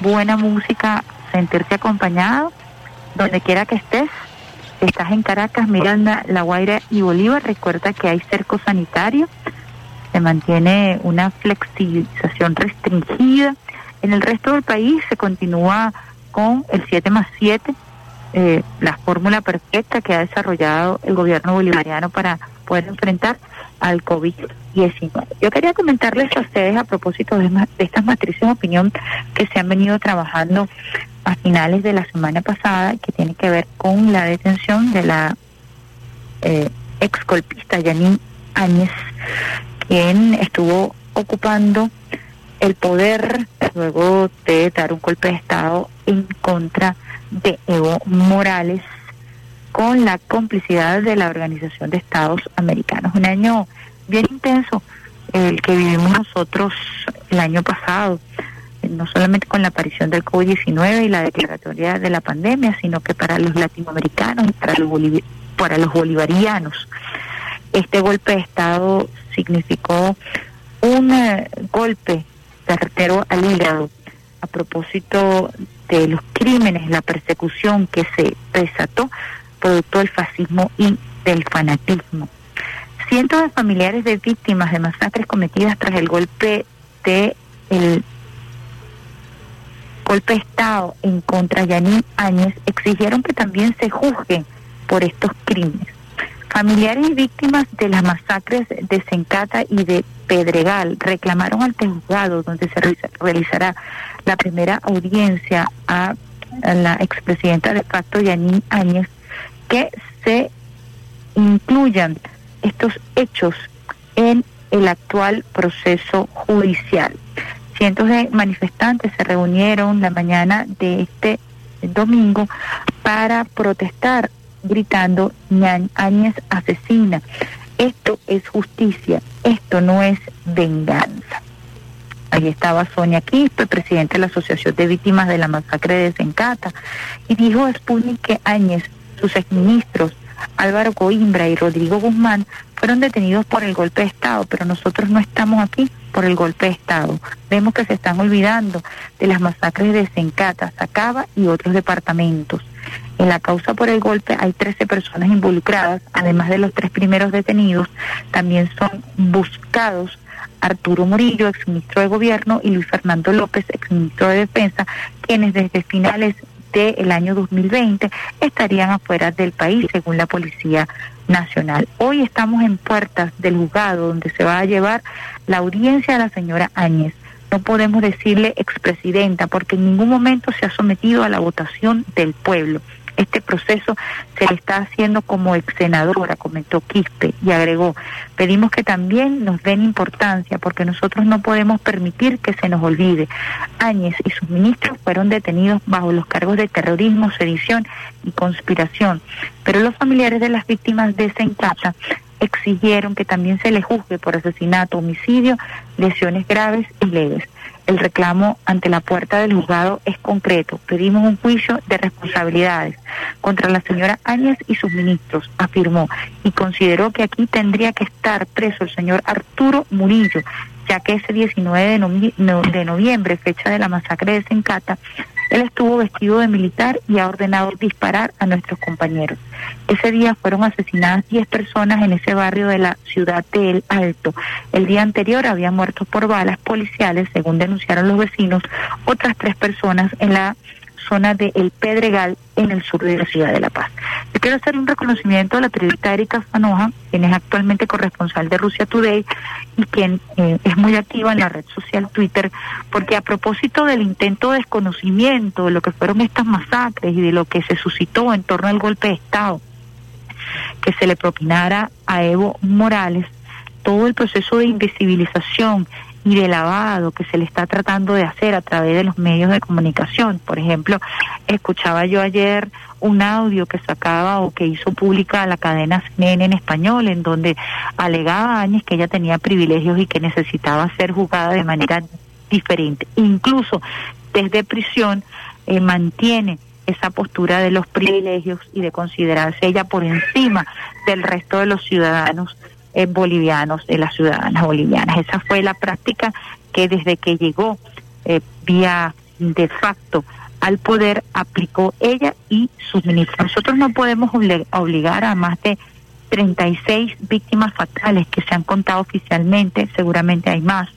buena música, sentirte acompañado donde quiera que estés. Estás en Caracas, Miranda, La Guaira y Bolívar, recuerda que hay cerco sanitario, se mantiene una flexibilización restringida. En el resto del país se continúa con el 7 más 7, eh, la fórmula perfecta que ha desarrollado el gobierno bolivariano para poder enfrentar al COVID-19. Yo quería comentarles a ustedes a propósito de, de estas matrices de opinión que se han venido trabajando a finales de la semana pasada, que tiene que ver con la detención de la eh, ex golpista Yanin Áñez, quien estuvo ocupando el poder luego de dar un golpe de Estado en contra de Evo Morales con la complicidad de la Organización de Estados Americanos. Un año bien intenso el que vivimos nosotros el año pasado, no solamente con la aparición del COVID-19 y la declaratoria de la pandemia, sino que para los latinoamericanos y para los, bolivi- para los bolivarianos. Este golpe de Estado significó un eh, golpe certero al hígado a propósito de los crímenes, la persecución que se desató producto del fascismo y del fanatismo. Cientos de familiares de víctimas de masacres cometidas tras el golpe de el golpe de Estado en contra de Yanin Áñez exigieron que también se juzgue por estos crímenes. Familiares y víctimas de las masacres de Sencata y de Pedregal reclamaron ante el juzgado donde se realiza- realizará la primera audiencia a, la expresidenta de facto Yanin Áñez que se incluyan estos hechos en el actual proceso judicial. Cientos de manifestantes se reunieron la mañana de este domingo para protestar gritando "Ñan- Áñez asesina. Esto es justicia, esto no es venganza. Ahí estaba Sonia Quispe, presidenta de la Asociación de Víctimas de la Masacre de Sencata, y dijo a Sputnik que Áñez, sus exministros, Álvaro Coimbra y Rodrigo Guzmán, fueron detenidos por el golpe de Estado, pero nosotros no estamos aquí por el golpe de Estado. Vemos que se están olvidando de las masacres de Sencata, Sacaba y otros departamentos. En la causa por el golpe hay 13 personas involucradas, además de los tres primeros detenidos, también son buscados Arturo Murillo, exministro de Gobierno, y Luis Fernando López, exministro de Defensa, quienes desde finales del año 2020 estarían afuera del país, según la Policía Nacional. Hoy estamos en puertas del juzgado donde se va a llevar la audiencia a la señora Áñez. No podemos decirle expresidenta porque en ningún momento se ha sometido a la votación del pueblo. Este proceso se le está haciendo como ex senadora, comentó Quispe, y agregó, pedimos que también nos den importancia porque nosotros no podemos permitir que se nos olvide. Áñez y sus ministros fueron detenidos bajo los cargos de terrorismo, sedición y conspiración, pero los familiares de las víctimas de exigieron que también se le juzgue por asesinato, homicidio, lesiones graves y leves. El reclamo ante la puerta del juzgado es concreto. Pedimos un juicio de responsabilidades contra la señora Áñez y sus ministros, afirmó, y consideró que aquí tendría que estar preso el señor Arturo Murillo, ya que ese 19 de, novi- no- de noviembre, fecha de la masacre de Sencata, él estuvo vestido de militar y ha ordenado disparar a nuestros compañeros. Ese día fueron asesinadas 10 personas en ese barrio de la ciudad de El Alto. El día anterior habían muerto por balas policiales, según denunciaron los vecinos, otras tres personas en la zona de El Pedregal, en el sur de la ciudad de La Paz. Yo quiero hacer un reconocimiento a la periodista Erika Fanoja, quien es actualmente corresponsal de Rusia Today y quien eh, es muy activa en la red social Twitter, porque a propósito del intento de desconocimiento de lo que fueron estas masacres y de lo que se suscitó en torno al golpe de Estado que se le propinara a Evo Morales, todo el proceso de invisibilización y de lavado que se le está tratando de hacer a través de los medios de comunicación. Por ejemplo, escuchaba yo ayer un audio que sacaba o que hizo pública la cadena CNN en español, en donde alegaba Áñez que ella tenía privilegios y que necesitaba ser juzgada de manera diferente. Incluso desde prisión eh, mantiene esa postura de los privilegios y de considerarse ella por encima del resto de los ciudadanos eh, bolivianos, de las ciudadanas bolivianas. Esa fue la práctica que desde que llegó eh, vía de facto al poder aplicó ella y sus ministros. Nosotros no podemos obligar a más de 36 víctimas fatales que se han contado oficialmente, seguramente hay más,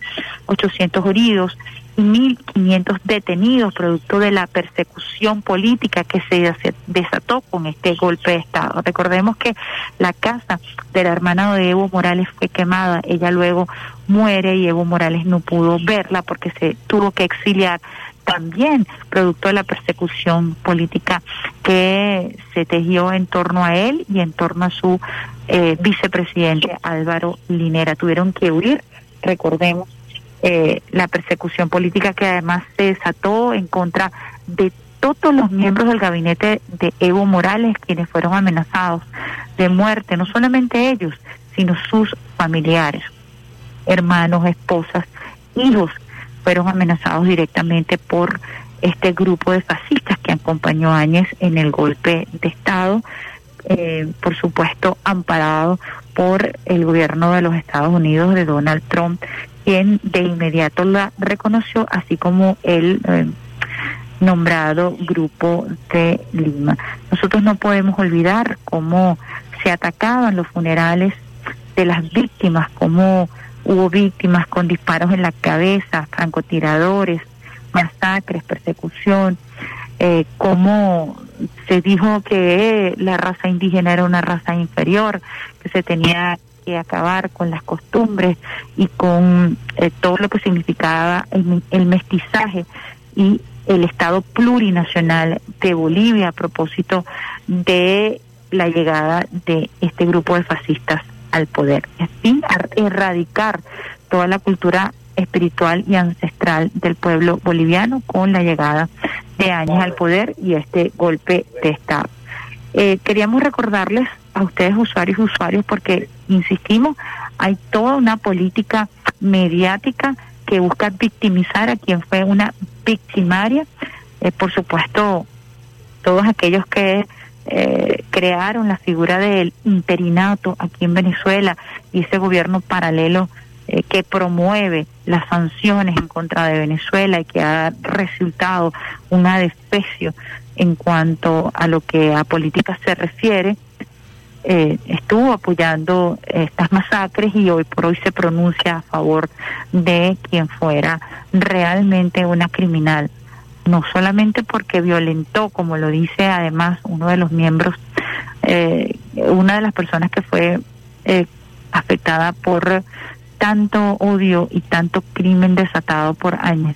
800 heridos, 1.500 detenidos producto de la persecución política que se desató con este golpe de Estado. Recordemos que la casa de la hermana de Evo Morales fue quemada, ella luego muere y Evo Morales no pudo verla porque se tuvo que exiliar también producto de la persecución política que se tejió en torno a él y en torno a su eh, vicepresidente Álvaro Linera. Tuvieron que huir, recordemos, eh, la persecución política que además se desató en contra de todos los miembros del gabinete de Evo Morales, quienes fueron amenazados de muerte, no solamente ellos, sino sus familiares, hermanos, esposas, hijos, fueron amenazados directamente por este grupo de fascistas que acompañó a Áñez en el golpe de Estado, eh, por supuesto amparado por el gobierno de los Estados Unidos de Donald Trump, quien de inmediato la reconoció, así como el eh, nombrado Grupo de Lima. Nosotros no podemos olvidar cómo se atacaban los funerales de las víctimas, cómo hubo víctimas con disparos en la cabeza, francotiradores, masacres, persecución, eh, cómo se dijo que la raza indígena era una raza inferior, que se tenía que acabar con las costumbres y con eh, todo lo que significaba el, mestizaje y el Estado plurinacional de Bolivia a propósito de la llegada de este grupo de fascistas al poder. Así, erradicar toda la cultura espiritual y ancestral del pueblo boliviano con la llegada de años al poder y este golpe de Estado. Eh, queríamos recordarles a ustedes usuarios y usuarios porque, insistimos, hay toda una política mediática que busca victimizar a quien fue una victimaria. Eh, por supuesto, todos aquellos que eh, crearon la figura del interinato aquí en Venezuela y ese gobierno paralelo eh, que promueve las sanciones en contra de Venezuela y que ha resultado una desprecio en cuanto a lo que a política se refiere, eh, estuvo apoyando estas masacres y hoy por hoy se pronuncia a favor de quien fuera realmente una criminal, no solamente porque violentó, como lo dice además uno de los miembros, eh, una de las personas que fue eh, afectada por tanto odio y tanto crimen desatado por años,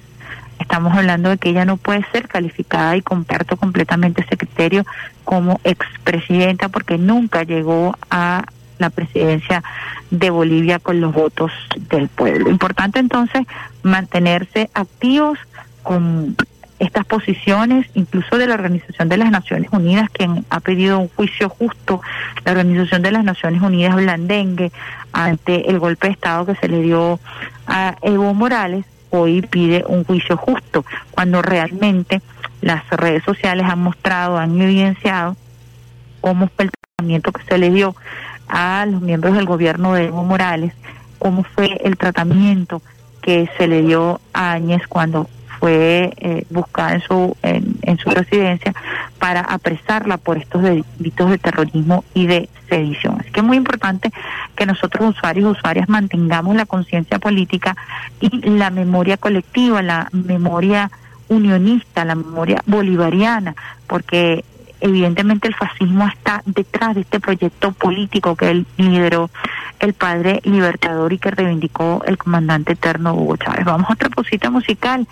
Estamos hablando de que ella no puede ser calificada y comparto completamente ese criterio como expresidenta porque nunca llegó a la presidencia de Bolivia con los votos del pueblo. Importante entonces mantenerse activos con estas posiciones, incluso de la Organización de las Naciones Unidas, quien ha pedido un juicio justo, la Organización de las Naciones Unidas blandengue ante el golpe de Estado que se le dio a Evo Morales, hoy pide un juicio justo, cuando realmente las redes sociales han mostrado, han evidenciado cómo fue el tratamiento que se le dio a los miembros del gobierno de Evo Morales, cómo fue el tratamiento que se le dio a Áñez cuando fue eh, buscada en su, en, en, su residencia para apresarla por estos delitos de terrorismo y de sedición. Así que es muy importante que nosotros usuarios y usuarias mantengamos la conciencia política y la memoria colectiva, la memoria unionista, la memoria bolivariana, porque evidentemente el fascismo está detrás de este proyecto político que él lideró el padre libertador y que reivindicó el comandante eterno Hugo Chávez. Vamos a otra cosita musical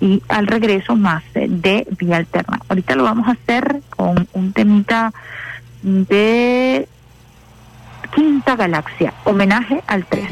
y al regreso más eh, de vía alterna. Ahorita lo vamos a hacer con un temita de Quinta Galaxia, homenaje al 3.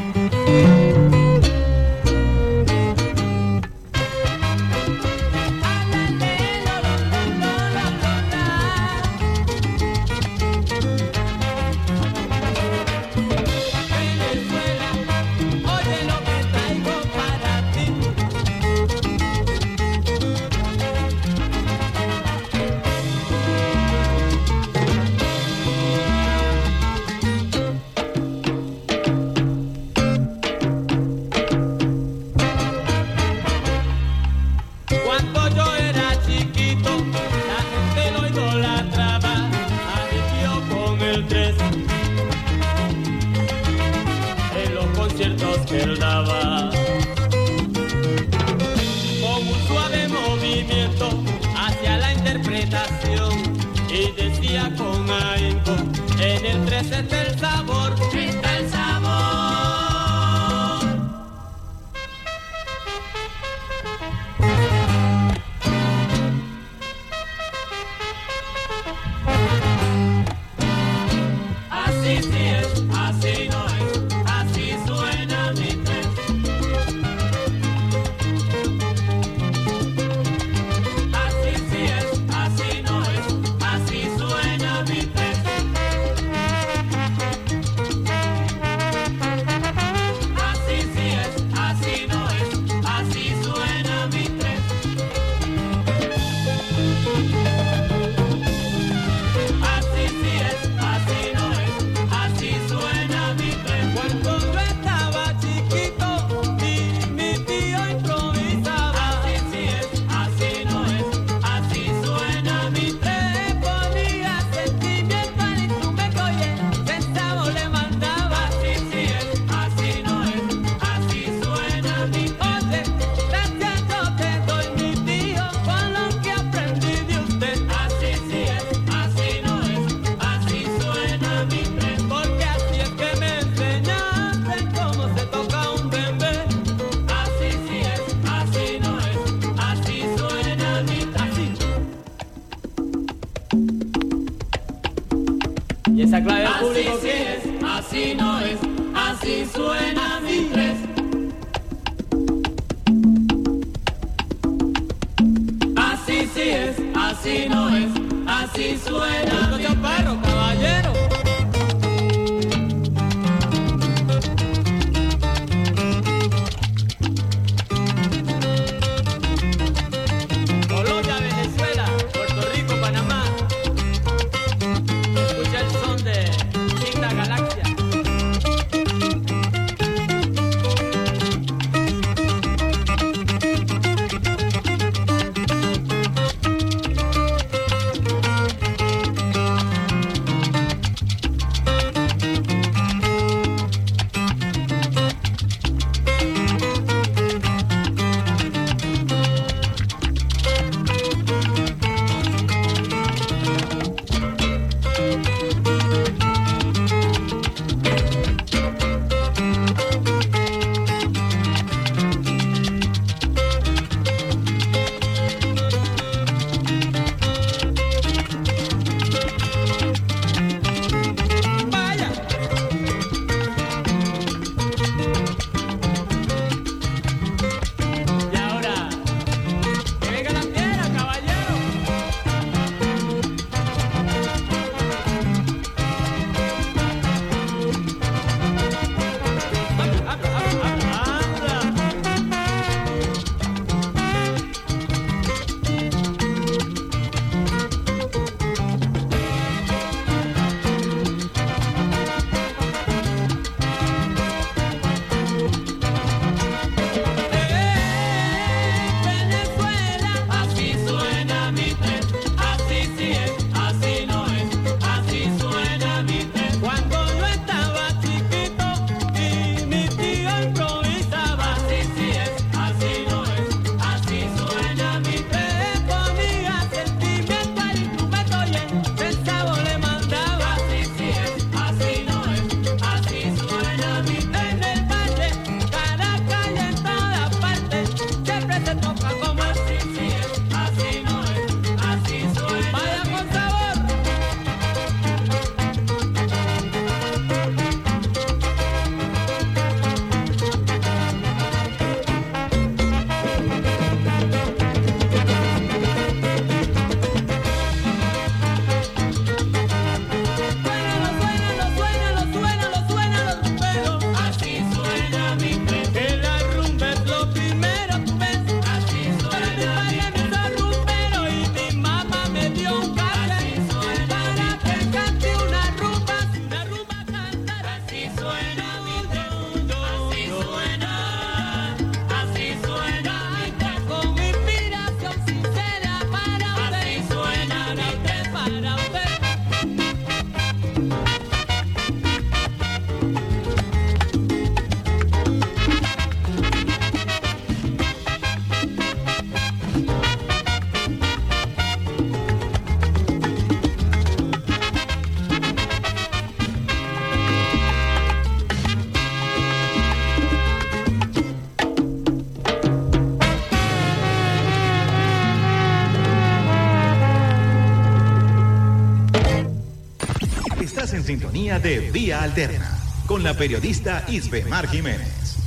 Sintonía de Vía Alterna con la periodista Isbemar Jiménez.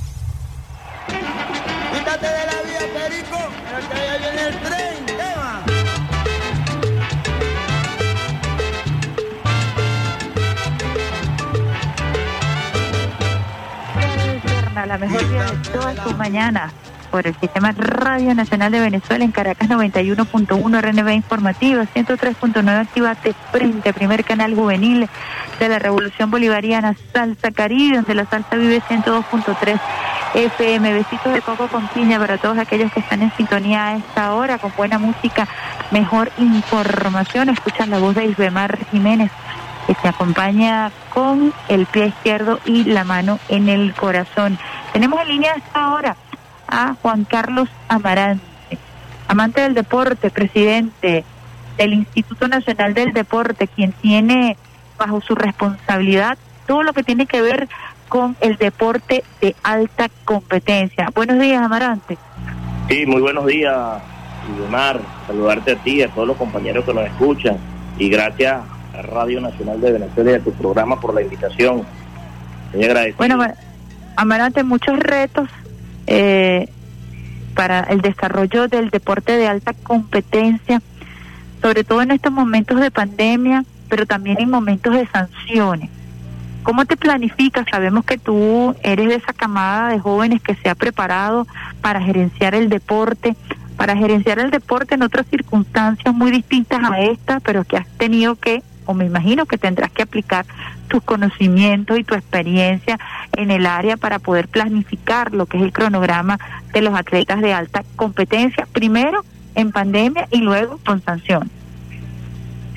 Quítate de la vía, Perico, pero que viene el tren, Eva. Alterna, la mejor día de todas tus mañanas por el Sistema Radio Nacional de Venezuela en Caracas 91.1 RNB Informativa, 103.9 Activate Frente, primer canal juvenil de la Revolución Bolivariana, Salsa Caribe, donde la salsa vive 102.3 FM. Besitos de coco con piña para todos aquellos que están en sintonía a esta hora, con buena música, mejor información. Escuchan la voz de Isbemar Jiménez que se acompaña con el pie izquierdo y la mano en el corazón. Tenemos en línea a esta hora a Juan Carlos Amarante, amante del deporte, presidente del Instituto Nacional del Deporte, quien tiene bajo su responsabilidad todo lo que tiene que ver con el deporte de alta competencia. Buenos días, Amarante. Sí, muy buenos días, Mar. Saludarte a ti y a todos los compañeros que nos escuchan. Y gracias a Radio Nacional de Venezuela y a tu programa por la invitación. Muy agradecido. Bueno, Amar- Amarante, muchos retos eh, para el desarrollo del deporte de alta competencia, sobre todo en estos momentos de pandemia, pero también en momentos de sanciones. ¿Cómo te planificas? Sabemos que tú eres de esa camada de jóvenes que se ha preparado para gerenciar el deporte, para gerenciar el deporte en otras circunstancias muy distintas a esta, pero que has tenido que, o me imagino que tendrás que aplicar tus conocimientos y tu experiencia en el área para poder planificar lo que es el cronograma de los atletas de alta competencia, primero en pandemia y luego con sanción.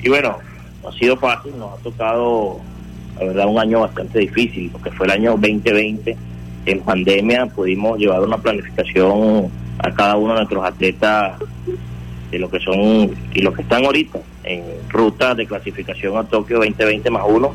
Y bueno, no ha sido fácil, nos ha tocado, la verdad, un año bastante difícil, porque fue el año 2020. En pandemia pudimos llevar una planificación a cada uno de nuestros atletas de lo que son y los que están ahorita en ruta de clasificación a Tokio 2020 más uno.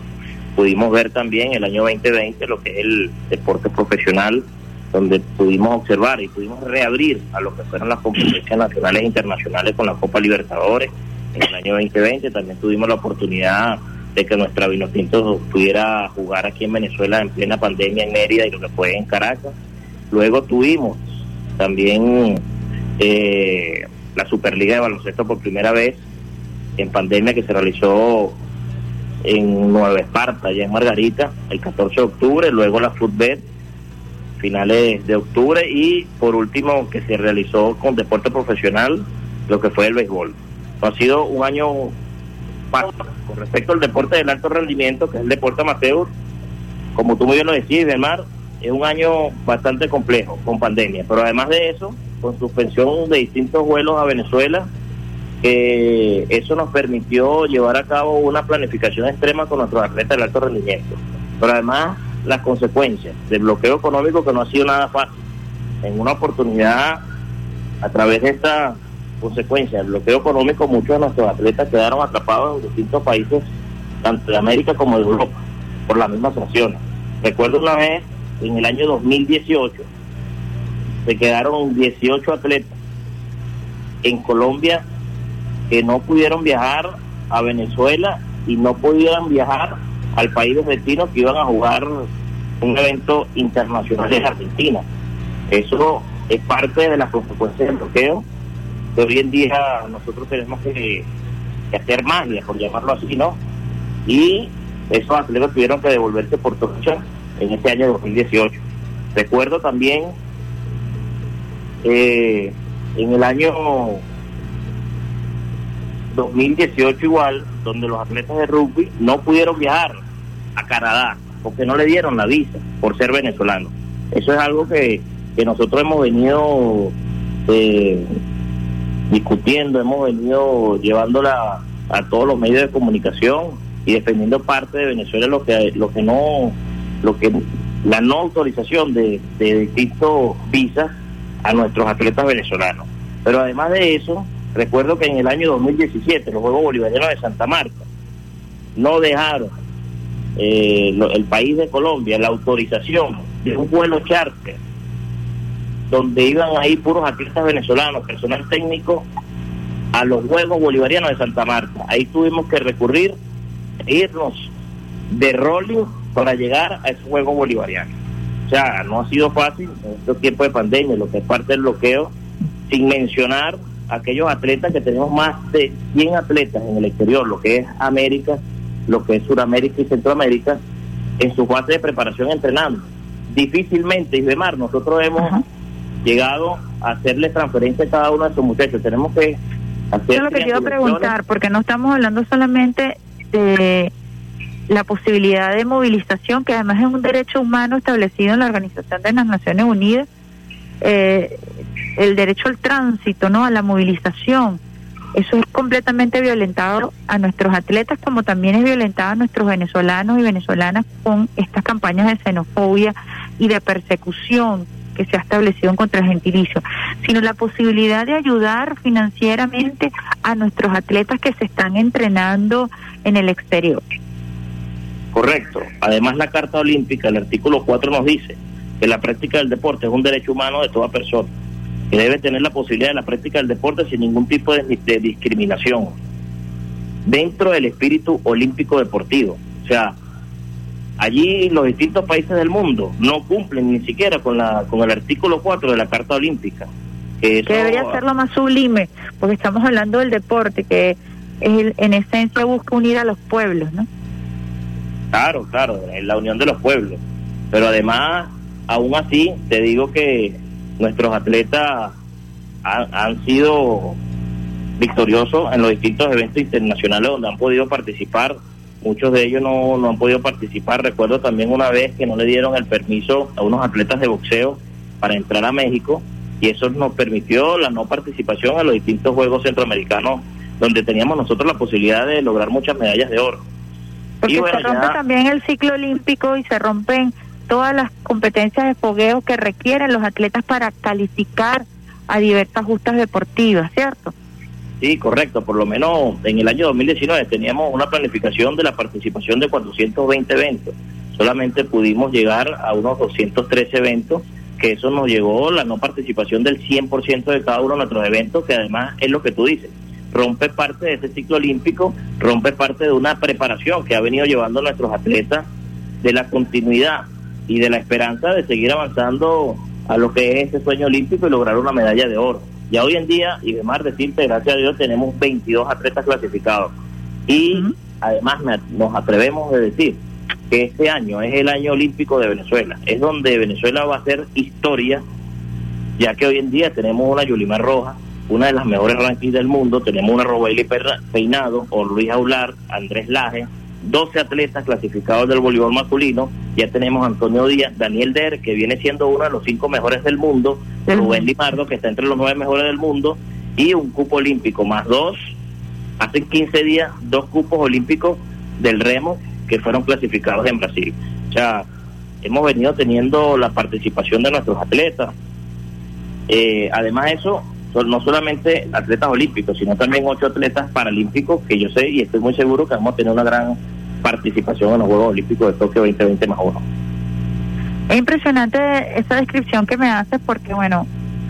Pudimos ver también el año 2020 lo que es el deporte profesional, donde pudimos observar y pudimos reabrir a lo que fueron las competencias nacionales e internacionales con la Copa Libertadores en el año 2020. También tuvimos la oportunidad de que nuestra Vinotinto pudiera jugar aquí en Venezuela en plena pandemia en Mérida y lo que fue en Caracas. Luego tuvimos también eh, la Superliga de Baloncesto por primera vez en pandemia que se realizó en Nueva Esparta, allá en Margarita, el 14 de octubre, luego la Footbed, finales de octubre, y por último que se realizó con deporte profesional, lo que fue el béisbol. Ha sido un año. Con respecto al deporte del alto rendimiento, que es el deporte amateur, como tú muy bien lo decís, Belmar, es un año bastante complejo con pandemia, pero además de eso, con suspensión de distintos vuelos a Venezuela, eso nos permitió llevar a cabo una planificación extrema con nuestros atletas del alto rendimiento. Pero además, las consecuencias del bloqueo económico que no ha sido nada fácil. En una oportunidad, a través de esta consecuencia del bloqueo económico, muchos de nuestros atletas quedaron atrapados en distintos países, tanto de América como de Europa, por las mismas sanciones. Recuerdo una vez, en el año 2018, se quedaron 18 atletas en Colombia que no pudieron viajar a Venezuela y no pudieran viajar al país de destino que iban a jugar un evento internacional en Argentina. Eso es parte de las consecuencias del bloqueo que hoy en día nosotros tenemos que, hacer magia, por llamarlo así, ¿no? Y esos atletas tuvieron que devolverse por trocha en este año 2018. Recuerdo también eh, en el año 2018 igual, donde los atletas de rugby no pudieron viajar a Canadá porque no le dieron la visa por ser venezolanos. Eso es algo que, que nosotros hemos venido eh, discutiendo, hemos venido llevándola a todos los medios de comunicación y defendiendo parte de Venezuela lo que lo que no lo que la no autorización de, de distintos visas a nuestros atletas venezolanos. Pero además de eso, recuerdo que en el año 2017 los Juegos Bolivarianos de Santa Marta no dejaron eh, lo- el país de Colombia la autorización de un vuelo charter donde iban ahí puros atletas venezolanos, personal técnico, a los Juegos Bolivarianos de Santa Marta. Ahí tuvimos que recurrir irnos de rolling para llegar a ese juego bolivariano. O sea, no ha sido fácil en estos tiempos de pandemia, lo que es parte del bloqueo, sin mencionar aquellos atletas que tenemos más de 100 atletas en el exterior, lo que es América, lo que es Sudamérica y Centroamérica, en su fase de preparación entrenando. Difícilmente, Isbemar, nosotros hemos llegado a hacerle transferencia a cada uno de esos muchachos. Tenemos que hacer... Eso es lo que a preguntar, porque no estamos hablando solamente de la posibilidad de movilización, que además es un derecho humano establecido en la Organización de las Naciones Unidas, eh, el derecho al tránsito, ¿no? A la movilización. Eso es completamente violentado a nuestros atletas, como también es violentado a nuestros venezolanos y venezolanas con estas campañas de xenofobia y de persecución que se ha establecido en contra gentilicio, sino la posibilidad de ayudar financieramente a nuestros atletas que se están entrenando en el exterior. Correcto. Además, la Carta Olímpica, el artículo 4 nos dice que la práctica del deporte es un derecho humano de toda persona, que debe tener la posibilidad de la práctica del deporte sin ningún tipo de, de discriminación, dentro del espíritu olímpico deportivo. O sea, allí los distintos países del mundo no cumplen ni siquiera con la con el artículo 4 de la Carta Olímpica. Que, eso- que debería ser lo más sublime, porque estamos hablando del deporte, que es el- en esencia busca unir a los pueblos, ¿no? Claro, claro, es la unión de los pueblos. Pero además, aún así, te digo que nuestros atletas han, han sido victoriosos en los distintos eventos internacionales donde han podido participar. Muchos de ellos no, no han podido participar. Recuerdo también una vez que no le dieron el permiso a unos atletas de boxeo para entrar a México y eso nos permitió la no participación a los distintos Juegos Centroamericanos donde teníamos nosotros la posibilidad de lograr muchas medallas de oro. Porque Y bueno, se rompe ya- también el ciclo olímpico y se rompen todas las competencias de fogueo que requieren los atletas para calificar a diversas justas deportivas, ¿cierto? Sí, correcto. Por lo menos en el año 2019 teníamos una planificación de la participación de 420 eventos. Solamente pudimos llegar a unos 213 eventos, que eso nos llegó la no participación del 100% de cada uno de nuestros eventos, que además es lo que tú dices. Rompe parte de ese ciclo olímpico, rompe parte de una preparación que ha venido llevando nuestros atletas, de la continuidad y de la esperanza de seguir avanzando a lo que es ese sueño olímpico y lograr una medalla de oro. Ya hoy en día, y además decirte, gracias a Dios, tenemos 22 atletas clasificados. Y además me- nos atrevemos a decir que este año es el año olímpico de Venezuela. Es donde Venezuela va a hacer historia, ya que hoy en día tenemos una Yulimar Roja, una de las mejores rankings del mundo, tenemos una Robaili Perra- Peinado, o Luis Aular, Andrés Laje, 12 atletas clasificados del voleibol masculino, ya tenemos a Antonio Díaz, Daniel Der, que viene siendo uno de los cinco mejores del mundo, Rubén Limardo, que está entre los nueve mejores del mundo, y un cupo olímpico, más dos, hace 15 días, dos cupos olímpicos del remo que fueron clasificados en Brasil. O sea, hemos venido teniendo la participación de nuestros atletas. Eh, además de eso, no solamente atletas olímpicos, sino también ocho atletas paralímpicos que yo sé y estoy muy seguro que vamos a tener una gran participación en los Juegos Olímpicos de Tokio 2020 más uno. Es impresionante esa descripción que me haces porque, bueno,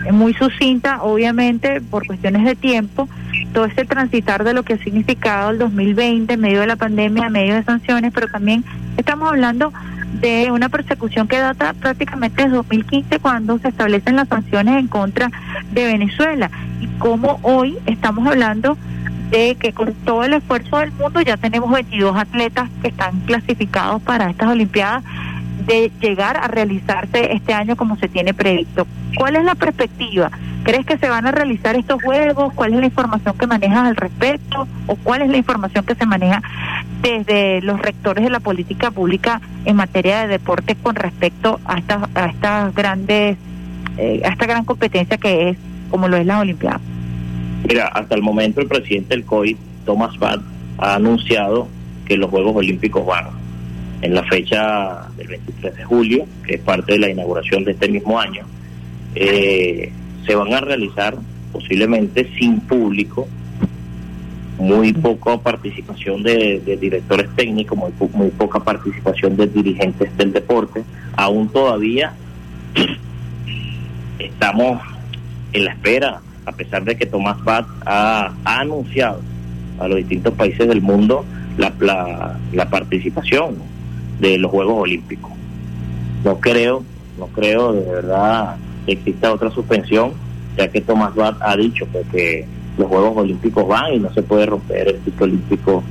es muy sucinta, obviamente, por cuestiones de tiempo, todo ese transitar de lo que ha significado el 2020 en medio de la pandemia, en medio de sanciones, pero también estamos hablando de una persecución que data prácticamente desde 2015 cuando se establecen las sanciones en contra de Venezuela y cómo hoy estamos hablando de que con todo el esfuerzo del mundo ya tenemos 22 atletas que están clasificados para estas Olimpiadas de llegar a realizarse este año como se tiene previsto. ¿Cuál es la perspectiva? ¿Crees que se van a realizar estos juegos? ¿Cuál es la información que manejas al respecto? ¿O cuál es la información que se maneja desde los rectores de la política pública en materia de deporte con respecto a estas, a estas grandes, eh, a esta gran competencia que es como lo es la Olimpiada? Mira, hasta el momento el presidente del COI, Thomas Bach, ha anunciado que los Juegos Olímpicos van en la fecha del 23 de julio, que es parte de la inauguración de este mismo año. Eh, se van a realizar posiblemente sin público, muy poca participación de, directores técnicos, muy, po- muy poca participación de dirigentes del deporte. Aún todavía estamos en la espera, a pesar de que Tomás Bach ha, anunciado a los distintos países del mundo la, la participación de los Juegos Olímpicos. No creo, no creo de verdad que exista otra suspensión, ya que Tomás Bach ha dicho pues, que los Juegos Olímpicos van y no se puede romper el ciclo olímpico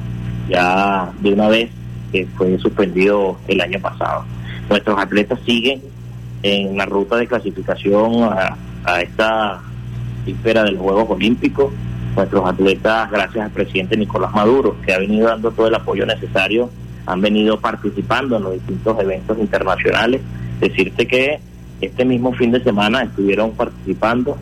ya de una vez que fue suspendido el año pasado. Nuestros atletas siguen en la ruta de clasificación a, a esta víspera de los Juegos Olímpicos. Nuestros atletas, gracias al presidente Nicolás Maduro, que ha venido dando todo el apoyo necesario, han venido participando en los distintos eventos internacionales. Decirte que este mismo fin de semana estuvieron participando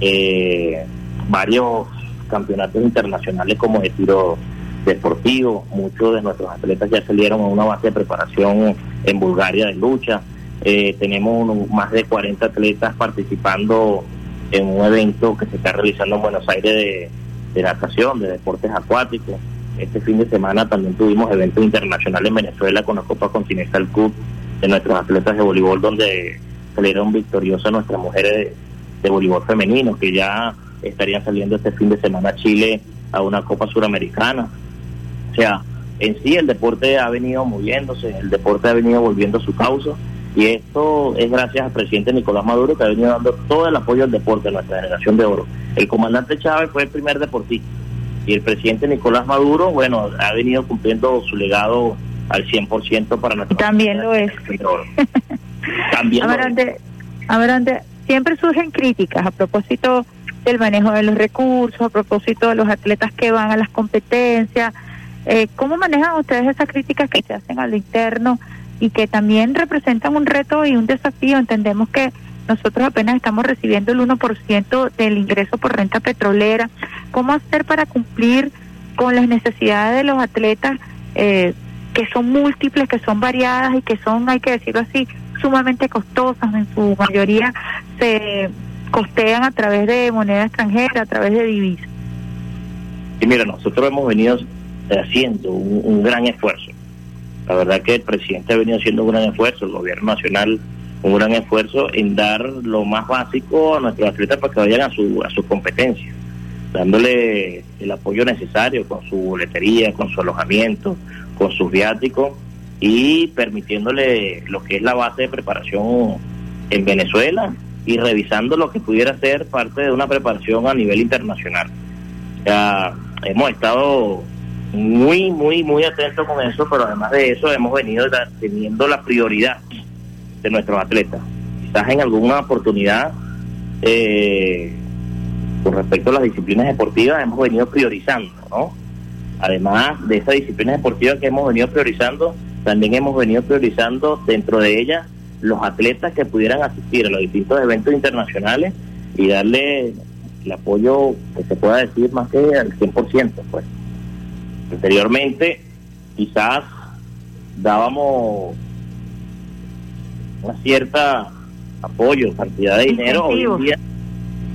eh, varios campeonatos internacionales como de tiro deportivo. Muchos de nuestros atletas ya salieron a una base de preparación en Bulgaria de lucha. Eh, tenemos unos- más de 40 atletas participando en un evento que se está realizando en Buenos Aires de, de natación, de deportes acuáticos. Este fin de semana también tuvimos eventos internacionales en Venezuela con la Copa Continental Cup de nuestros atletas de voleibol, donde salieron victoriosas nuestras mujeres de, de voleibol femenino, que ya estarían saliendo este fin de semana a Chile a una Copa Suramericana. O sea, en sí el deporte ha venido moviéndose, el deporte ha venido volviendo a su causa y esto es gracias al presidente Nicolás Maduro que ha venido dando todo el apoyo al deporte, a nuestra generación de oro. El comandante Chávez fue el primer deportista y el presidente Nicolás Maduro, bueno, ha venido cumpliendo su legado al 100% para nuestra También lo es. También A lo ver, es. Ande- a ver, Ande, siempre surgen críticas a propósito del manejo de los recursos, a propósito de los atletas que van a las competencias. Eh, ¿Cómo manejan ustedes esas críticas que se hacen al interno y que también representan un reto y un desafío? Entendemos que nosotros apenas estamos recibiendo el 1% del ingreso por renta petrolera. ¿Cómo hacer para cumplir con las necesidades de los atletas eh, que son múltiples, que son variadas y que son, hay que decirlo así, sumamente costosas? En su mayoría se costean a través de moneda extranjera, a través de divisas. Y mira, nosotros hemos venido haciendo un, gran esfuerzo. La verdad que el presidente ha venido haciendo un gran esfuerzo, el gobierno nacional un gran esfuerzo en dar lo más básico a nuestros atletas para que vayan a su a sus competencias, dándole el apoyo necesario con su boletería, con su alojamiento, con sus viáticos y permitiéndole lo que es la base de preparación en Venezuela y revisando lo que pudiera ser parte de una preparación a nivel internacional. Ya hemos estado muy, muy, muy atentos con eso, pero además de eso hemos venido teniendo la prioridad de nuestros atletas. Quizás en alguna oportunidad, eh, con respecto a las disciplinas deportivas, hemos venido priorizando, ¿no? Además de esas disciplinas deportivas que hemos venido priorizando, también hemos venido priorizando dentro de ellas los atletas que pudieran asistir a los distintos eventos internacionales y darle el apoyo que se pueda decir más que al 100%, pues. Anteriormente, quizás dábamos una cierta apoyo, cantidad de dinero, hoy en día,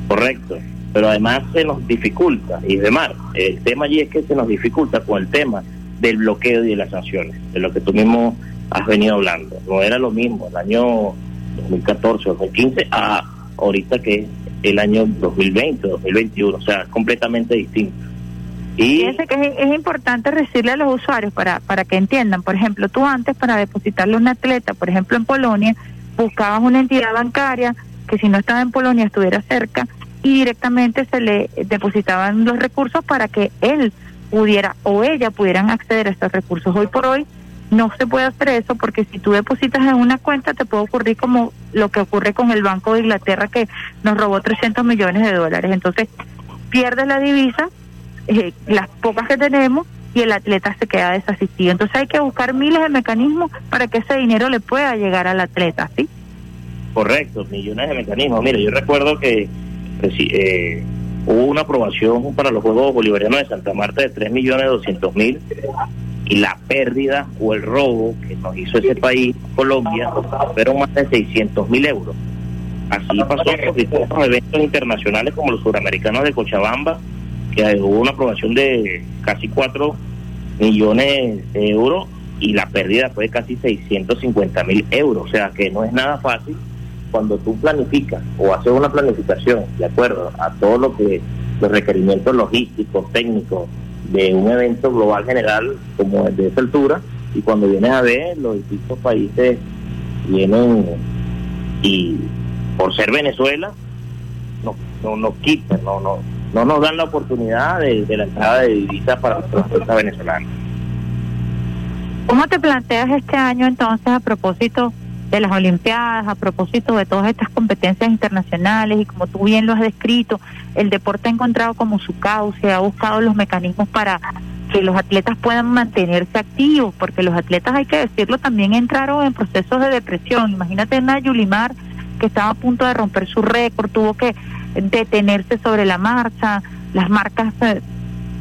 correcto, pero además se nos dificulta, y demás, el tema allí es que se nos dificulta con el tema del bloqueo y de las sanciones, de lo que tú mismo has venido hablando. No era lo mismo el año 2014, 2015, a ahorita que es el año 2020, 2021, o sea, completamente distinto. Y Fíjense que es, importante decirle a los usuarios para, para que entiendan. Por ejemplo, tú antes para depositarle a un atleta, por ejemplo en Polonia, buscabas una entidad bancaria que si no estaba en Polonia estuviera cerca y directamente se le depositaban los recursos para que él pudiera o ella pudieran acceder a estos recursos. Hoy por hoy no se puede hacer eso porque si tú depositas en una cuenta te puede ocurrir como lo que ocurre con el Banco de Inglaterra que nos robó 300 millones de dólares. Entonces pierdes la divisa eh, las pocas que tenemos y el atleta se queda desasistido. Entonces hay que buscar miles de mecanismos para que ese dinero le pueda llegar al atleta, ¿sí? Correcto, millones de mecanismos. Mira, yo recuerdo que presi- eh, hubo una aprobación para los Juegos Bolivarianos de Santa Marta de 3 millones 200 mil y la pérdida o el robo que nos hizo ese país, Colombia, fueron más de 600 mil euros. Así pasó con distintos eventos internacionales como los suramericanos de Cochabamba, que hubo una aprobación de casi 4 millones de euros y la pérdida fue de casi 650 mil euros. O sea que no es nada fácil cuando tú planificas o haces una planificación de acuerdo a todo lo que los requerimientos logísticos, técnicos de un evento global general como el de esa altura y cuando vienes a ver los distintos países vienen y por ser Venezuela no no nos quitan no no no nos dan la oportunidad de, de la entrada de divisas para los transportistas venezolanos ¿Cómo te planteas este año entonces a propósito de las Olimpiadas, a propósito de todas estas competencias internacionales y como tú bien lo has descrito, el deporte ha encontrado como su cauce, ha buscado los mecanismos para que los atletas puedan mantenerse activos, porque los atletas, hay que decirlo, también entraron en procesos de depresión. Imagínate a Yulimar que estaba a punto de romper su récord, tuvo que detenerse sobre la marcha, las marcas eh,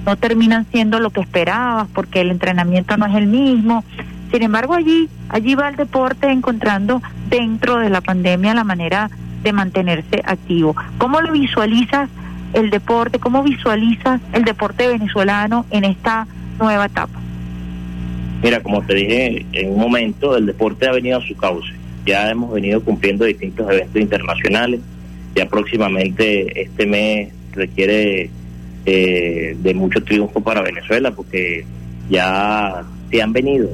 no terminan siendo lo que esperabas porque el entrenamiento no es el mismo. Sin embargo, allí, allí va el deporte encontrando dentro de la pandemia la manera de mantenerse activo. ¿Cómo lo visualizas el deporte? ¿Cómo visualizas el deporte venezolano en esta nueva etapa? Mira, como te dije en un momento, el deporte ha venido a su cauce. Ya hemos venido cumpliendo distintos eventos internacionales. Ya próximamente este mes requiere eh, de mucho triunfo para Venezuela porque ya se han venido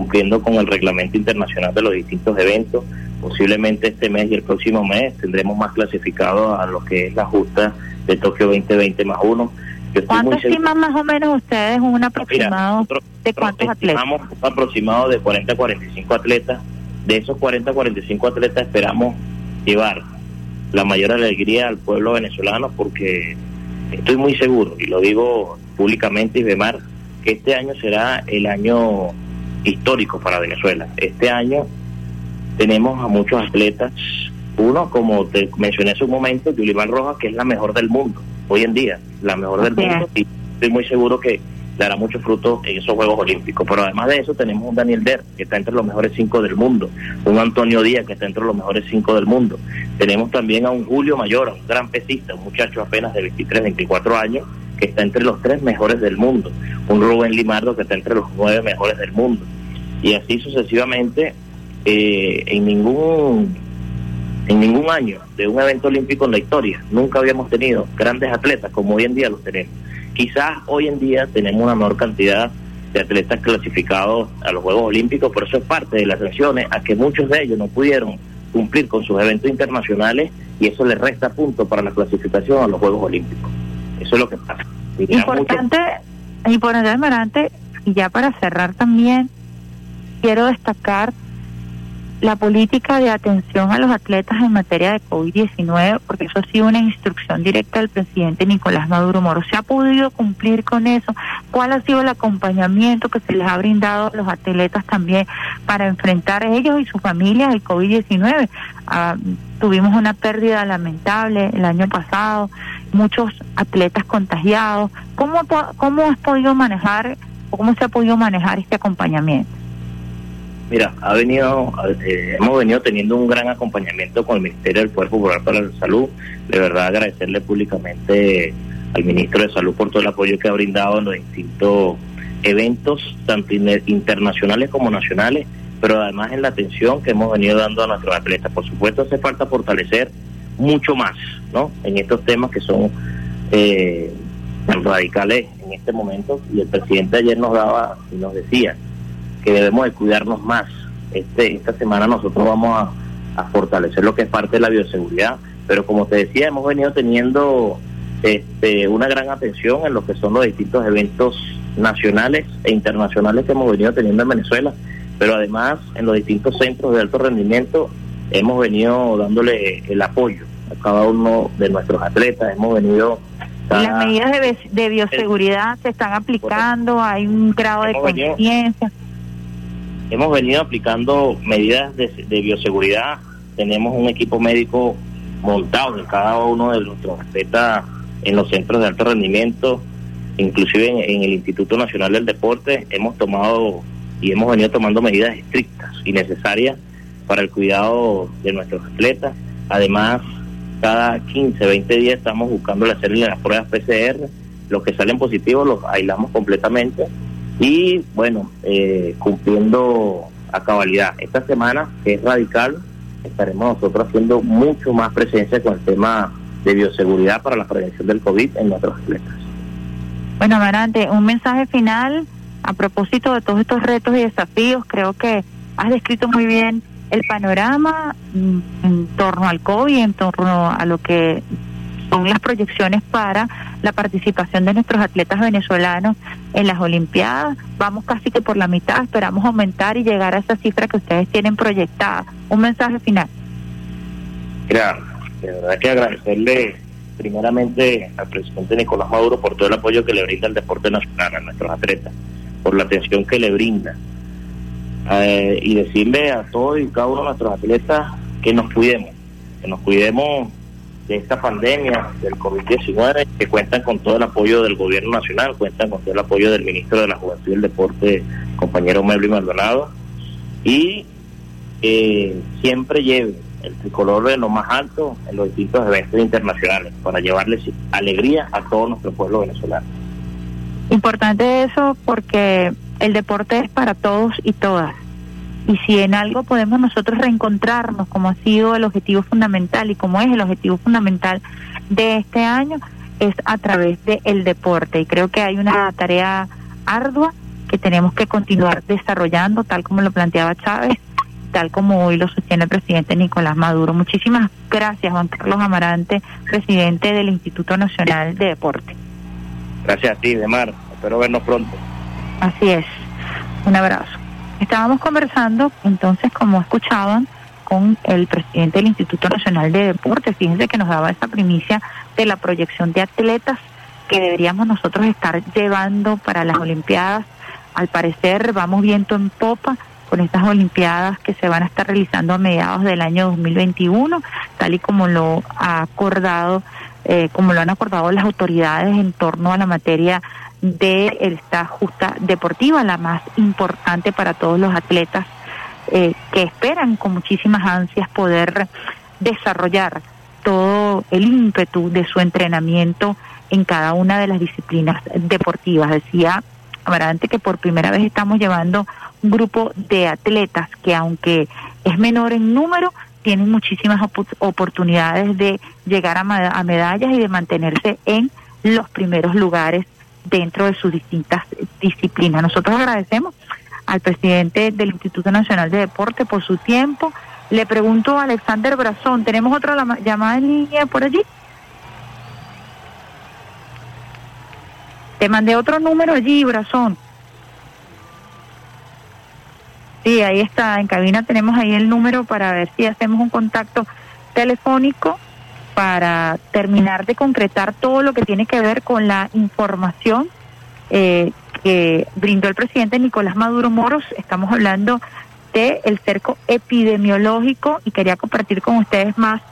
cumpliendo con el reglamento internacional de los distintos eventos. Posiblemente este mes y el próximo mes tendremos más clasificados a lo que es la justa de Tokio 2020 más uno. ¿Cuánto estiman más o menos ustedes un aproximado nosotros- de cuántos atletas? Un aproximado de 40 a 45 atletas. De esos 40 a 45 atletas esperamos llevar la mayor alegría al pueblo venezolano porque estoy muy seguro, y lo digo públicamente y Bemar, que este año será el año histórico para Venezuela. Este año tenemos a muchos atletas, uno como te mencioné hace un momento, Yulimar Rojas, que es la mejor del mundo, hoy en día, la mejor del mundo, y estoy muy seguro que dará mucho fruto en esos Juegos Olímpicos. Pero además de eso tenemos un Daniel Der, que está entre los mejores cinco del mundo, un Antonio Díaz, que está entre los mejores cinco del mundo. Tenemos también a un Julio Mayora, un gran pesista, un muchacho apenas de 23, 24 años, que está entre los tres mejores del mundo. Un Rubén Limardo, que está entre los nueve mejores del mundo. Y así sucesivamente, eh, en ningún en ningún año de un evento olímpico en la historia nunca habíamos tenido grandes atletas como hoy en día los tenemos. Quizás hoy en día tenemos una menor cantidad de atletas clasificados a los Juegos Olímpicos, por eso es parte de las sanciones a que muchos de ellos no pudieron cumplir con sus eventos internacionales y eso les resta puntos para la clasificación a los Juegos Olímpicos. Eso es lo que pasa. Importante, importante, y ya para cerrar también, quiero destacar la política de atención a los atletas en materia de COVID-19, porque eso ha sido una instrucción directa del presidente Nicolás Maduro Moro. ¿Se ha podido cumplir con eso? ¿Cuál ha sido el acompañamiento que se les ha brindado a los atletas también para enfrentar a ellos y sus familias el COVID-19? Ah, tuvimos una pérdida lamentable el año pasado, muchos atletas contagiados. ¿Cómo, cómo has podido manejar o cómo se ha podido manejar este acompañamiento? Mira, ha venido, eh, hemos venido teniendo un gran acompañamiento con el Ministerio del Poder Popular para la Salud. De verdad agradecerle públicamente al Ministro de Salud por todo el apoyo que ha brindado en los distintos eventos, tanto in- internacionales como nacionales, pero además en la atención que hemos venido dando a nuestros atletas. Por supuesto, hace falta fortalecer mucho más, ¿no? En estos temas que son eh, radicales en este momento. Y el presidente ayer nos daba y nos decía que debemos de cuidarnos más. Este, esta semana nosotros vamos a, a fortalecer lo que es parte de la bioseguridad, pero como te decía, hemos venido teniendo este, una gran atención en lo que son los distintos eventos nacionales e internacionales que hemos venido teniendo en Venezuela, pero además en los distintos centros de alto rendimiento hemos venido dándole el apoyo a cada uno de nuestros atletas, hemos venido... Las medidas de, bioseguridad se están aplicando, hay un grado de Hemos conciencia. hemos venido aplicando medidas de, de bioseguridad. Tenemos un equipo médico montado en cada uno de nuestros atletas en los centros de alto rendimiento, inclusive en, en el Instituto Nacional del Deporte. Hemos tomado y hemos venido tomando medidas estrictas y necesarias para el cuidado de nuestros atletas. Además, cada 15, 20 días estamos buscando hacerle las pruebas PCR. Los que salen positivos los aislamos completamente y bueno, eh, cumpliendo a cabalidad. Esta semana, que es radical, estaremos nosotros haciendo mucho más presencia con el tema de bioseguridad para la prevención del COVID en nuestros atletas. Bueno, Amarante, un mensaje final a propósito de todos estos retos y desafíos. Creo que has descrito muy bien el panorama mm, en torno al COVID, en torno a lo que son las proyecciones para la participación de nuestros atletas venezolanos en las Olimpiadas. Vamos casi que por la mitad, esperamos aumentar y llegar a esa cifra que ustedes tienen proyectada. Un mensaje final. Mira, de verdad que agradecerle primeramente al presidente Nicolás Maduro por todo el apoyo que le brinda al deporte nacional, a nuestros atletas, por la atención que le brinda. Eh, y decirle a todos y cada uno de nuestros atletas que nos cuidemos, que nos cuidemos de esta pandemia del COVID-19, que cuentan con todo el apoyo del gobierno nacional, cuentan con todo el apoyo del ministro de la Juventud y el Deporte, compañero Melvin Maldonado, y eh, siempre lleve el tricolor de lo más alto en los distintos eventos internacionales para llevarles alegría a todo nuestro pueblo venezolano. Importante eso porque el deporte es para todos y todas. Y si en algo podemos nosotros reencontrarnos, como ha sido el objetivo fundamental y como es el objetivo fundamental de este año, es a través del deporte. Y creo que hay una tarea ardua que tenemos que continuar desarrollando, tal como lo planteaba Chávez, tal como hoy lo sostiene el presidente Nicolás Maduro. Muchísimas gracias, Juan Carlos Amarante, presidente del Instituto Nacional de Deporte. Gracias a ti, Demar. Espero vernos pronto. Así es. Un abrazo. Estábamos conversando, entonces, como escuchaban, con el presidente del Instituto Nacional de Deportes. Fíjense que nos daba esa primicia de la proyección de atletas que deberíamos nosotros estar llevando para las Olimpiadas. Al parecer, vamos viento en popa con estas Olimpiadas que se van a estar realizando a mediados del año 2021, tal y como lo ha acordado, eh, como lo han acordado las autoridades en torno a la materia de esta justa deportiva, la más importante para todos los atletas eh, que esperan con muchísimas ansias poder desarrollar todo el ímpetu de su entrenamiento en cada una de las disciplinas deportivas. Decía Amarante que por primera vez estamos llevando un grupo de atletas que aunque es menor en número, tienen muchísimas oportunidades de llegar a, a medallas y de mantenerse en los primeros lugares dentro de sus distintas disciplinas. Nosotros agradecemos al presidente del Instituto Nacional de Deporte por su tiempo. Le pregunto a Alexander Brazón, ¿tenemos otra llamada en línea por allí? Te mandé otro número allí, Brazón. Sí, ahí está, en cabina tenemos ahí el número para ver si hacemos un contacto telefónico para terminar de concretar todo lo que tiene que ver con la información eh, que brindó el presidente Nicolás Maduro Moros. Estamos hablando del el cerco epidemiológico y quería compartir con ustedes más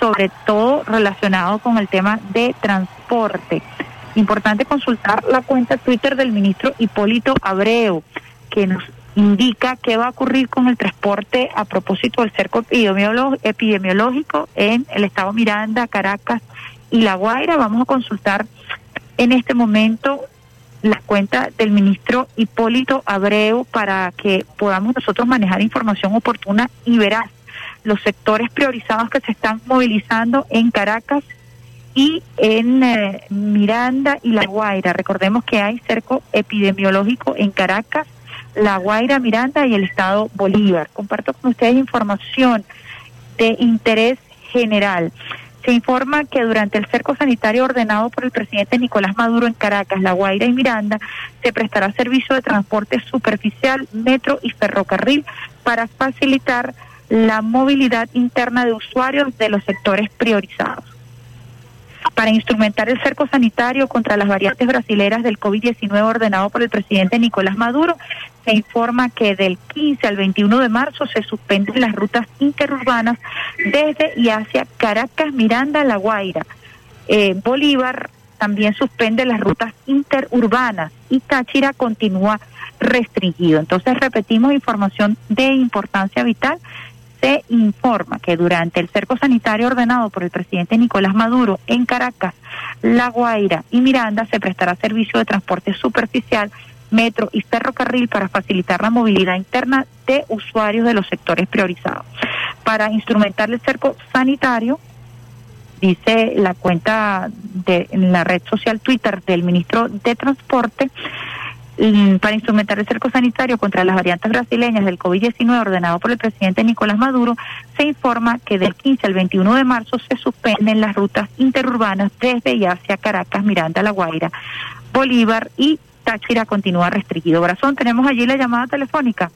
sobre todo relacionado con el tema de transporte. Importante consultar la cuenta Twitter del ministro Hipólito Abreu, que nos indica qué va a ocurrir con el transporte a propósito del cerco epidemiológico en el estado Miranda, Caracas y La Guaira. Vamos a consultar en este momento la cuenta del ministro Hipólito Abreu para que podamos nosotros manejar información oportuna y veraz los sectores priorizados que se están movilizando en Caracas y en eh, Miranda y La Guaira. Recordemos que hay cerco epidemiológico en Caracas, La Guaira, Miranda y el estado Bolívar. Comparto con ustedes información de interés general. Se informa que durante el cerco sanitario ordenado por el presidente Nicolás Maduro en Caracas, La Guaira y Miranda, se prestará servicio de transporte superficial, metro y ferrocarril para facilitar la movilidad interna de usuarios de los sectores priorizados para instrumentar el cerco sanitario contra las variantes brasileras del COVID-19 ordenado por el presidente Nicolás Maduro, se informa que del 15 al 21 de marzo se suspenden las rutas interurbanas desde y hacia Caracas, Miranda, La Guaira. Eh, Bolívar también suspende las rutas interurbanas y Táchira continúa restringido. Entonces repetimos información de importancia vital se informa que durante el cerco sanitario ordenado por el presidente Nicolás Maduro en Caracas, La Guaira y Miranda se prestará servicio de transporte superficial, metro y ferrocarril para facilitar la movilidad interna de usuarios de los sectores priorizados. Para instrumentar el cerco sanitario, dice la cuenta de en la red social Twitter del ministro de Transporte, para instrumentar el cerco sanitario contra las variantes brasileñas del COVID-19 ordenado por el presidente Nicolás Maduro, se informa que del 15 al 21 de marzo se suspenden las rutas interurbanas desde y hacia Caracas, Miranda, La Guaira, Bolívar y Táchira continúa restringido. Brazón, tenemos allí la llamada telefónica.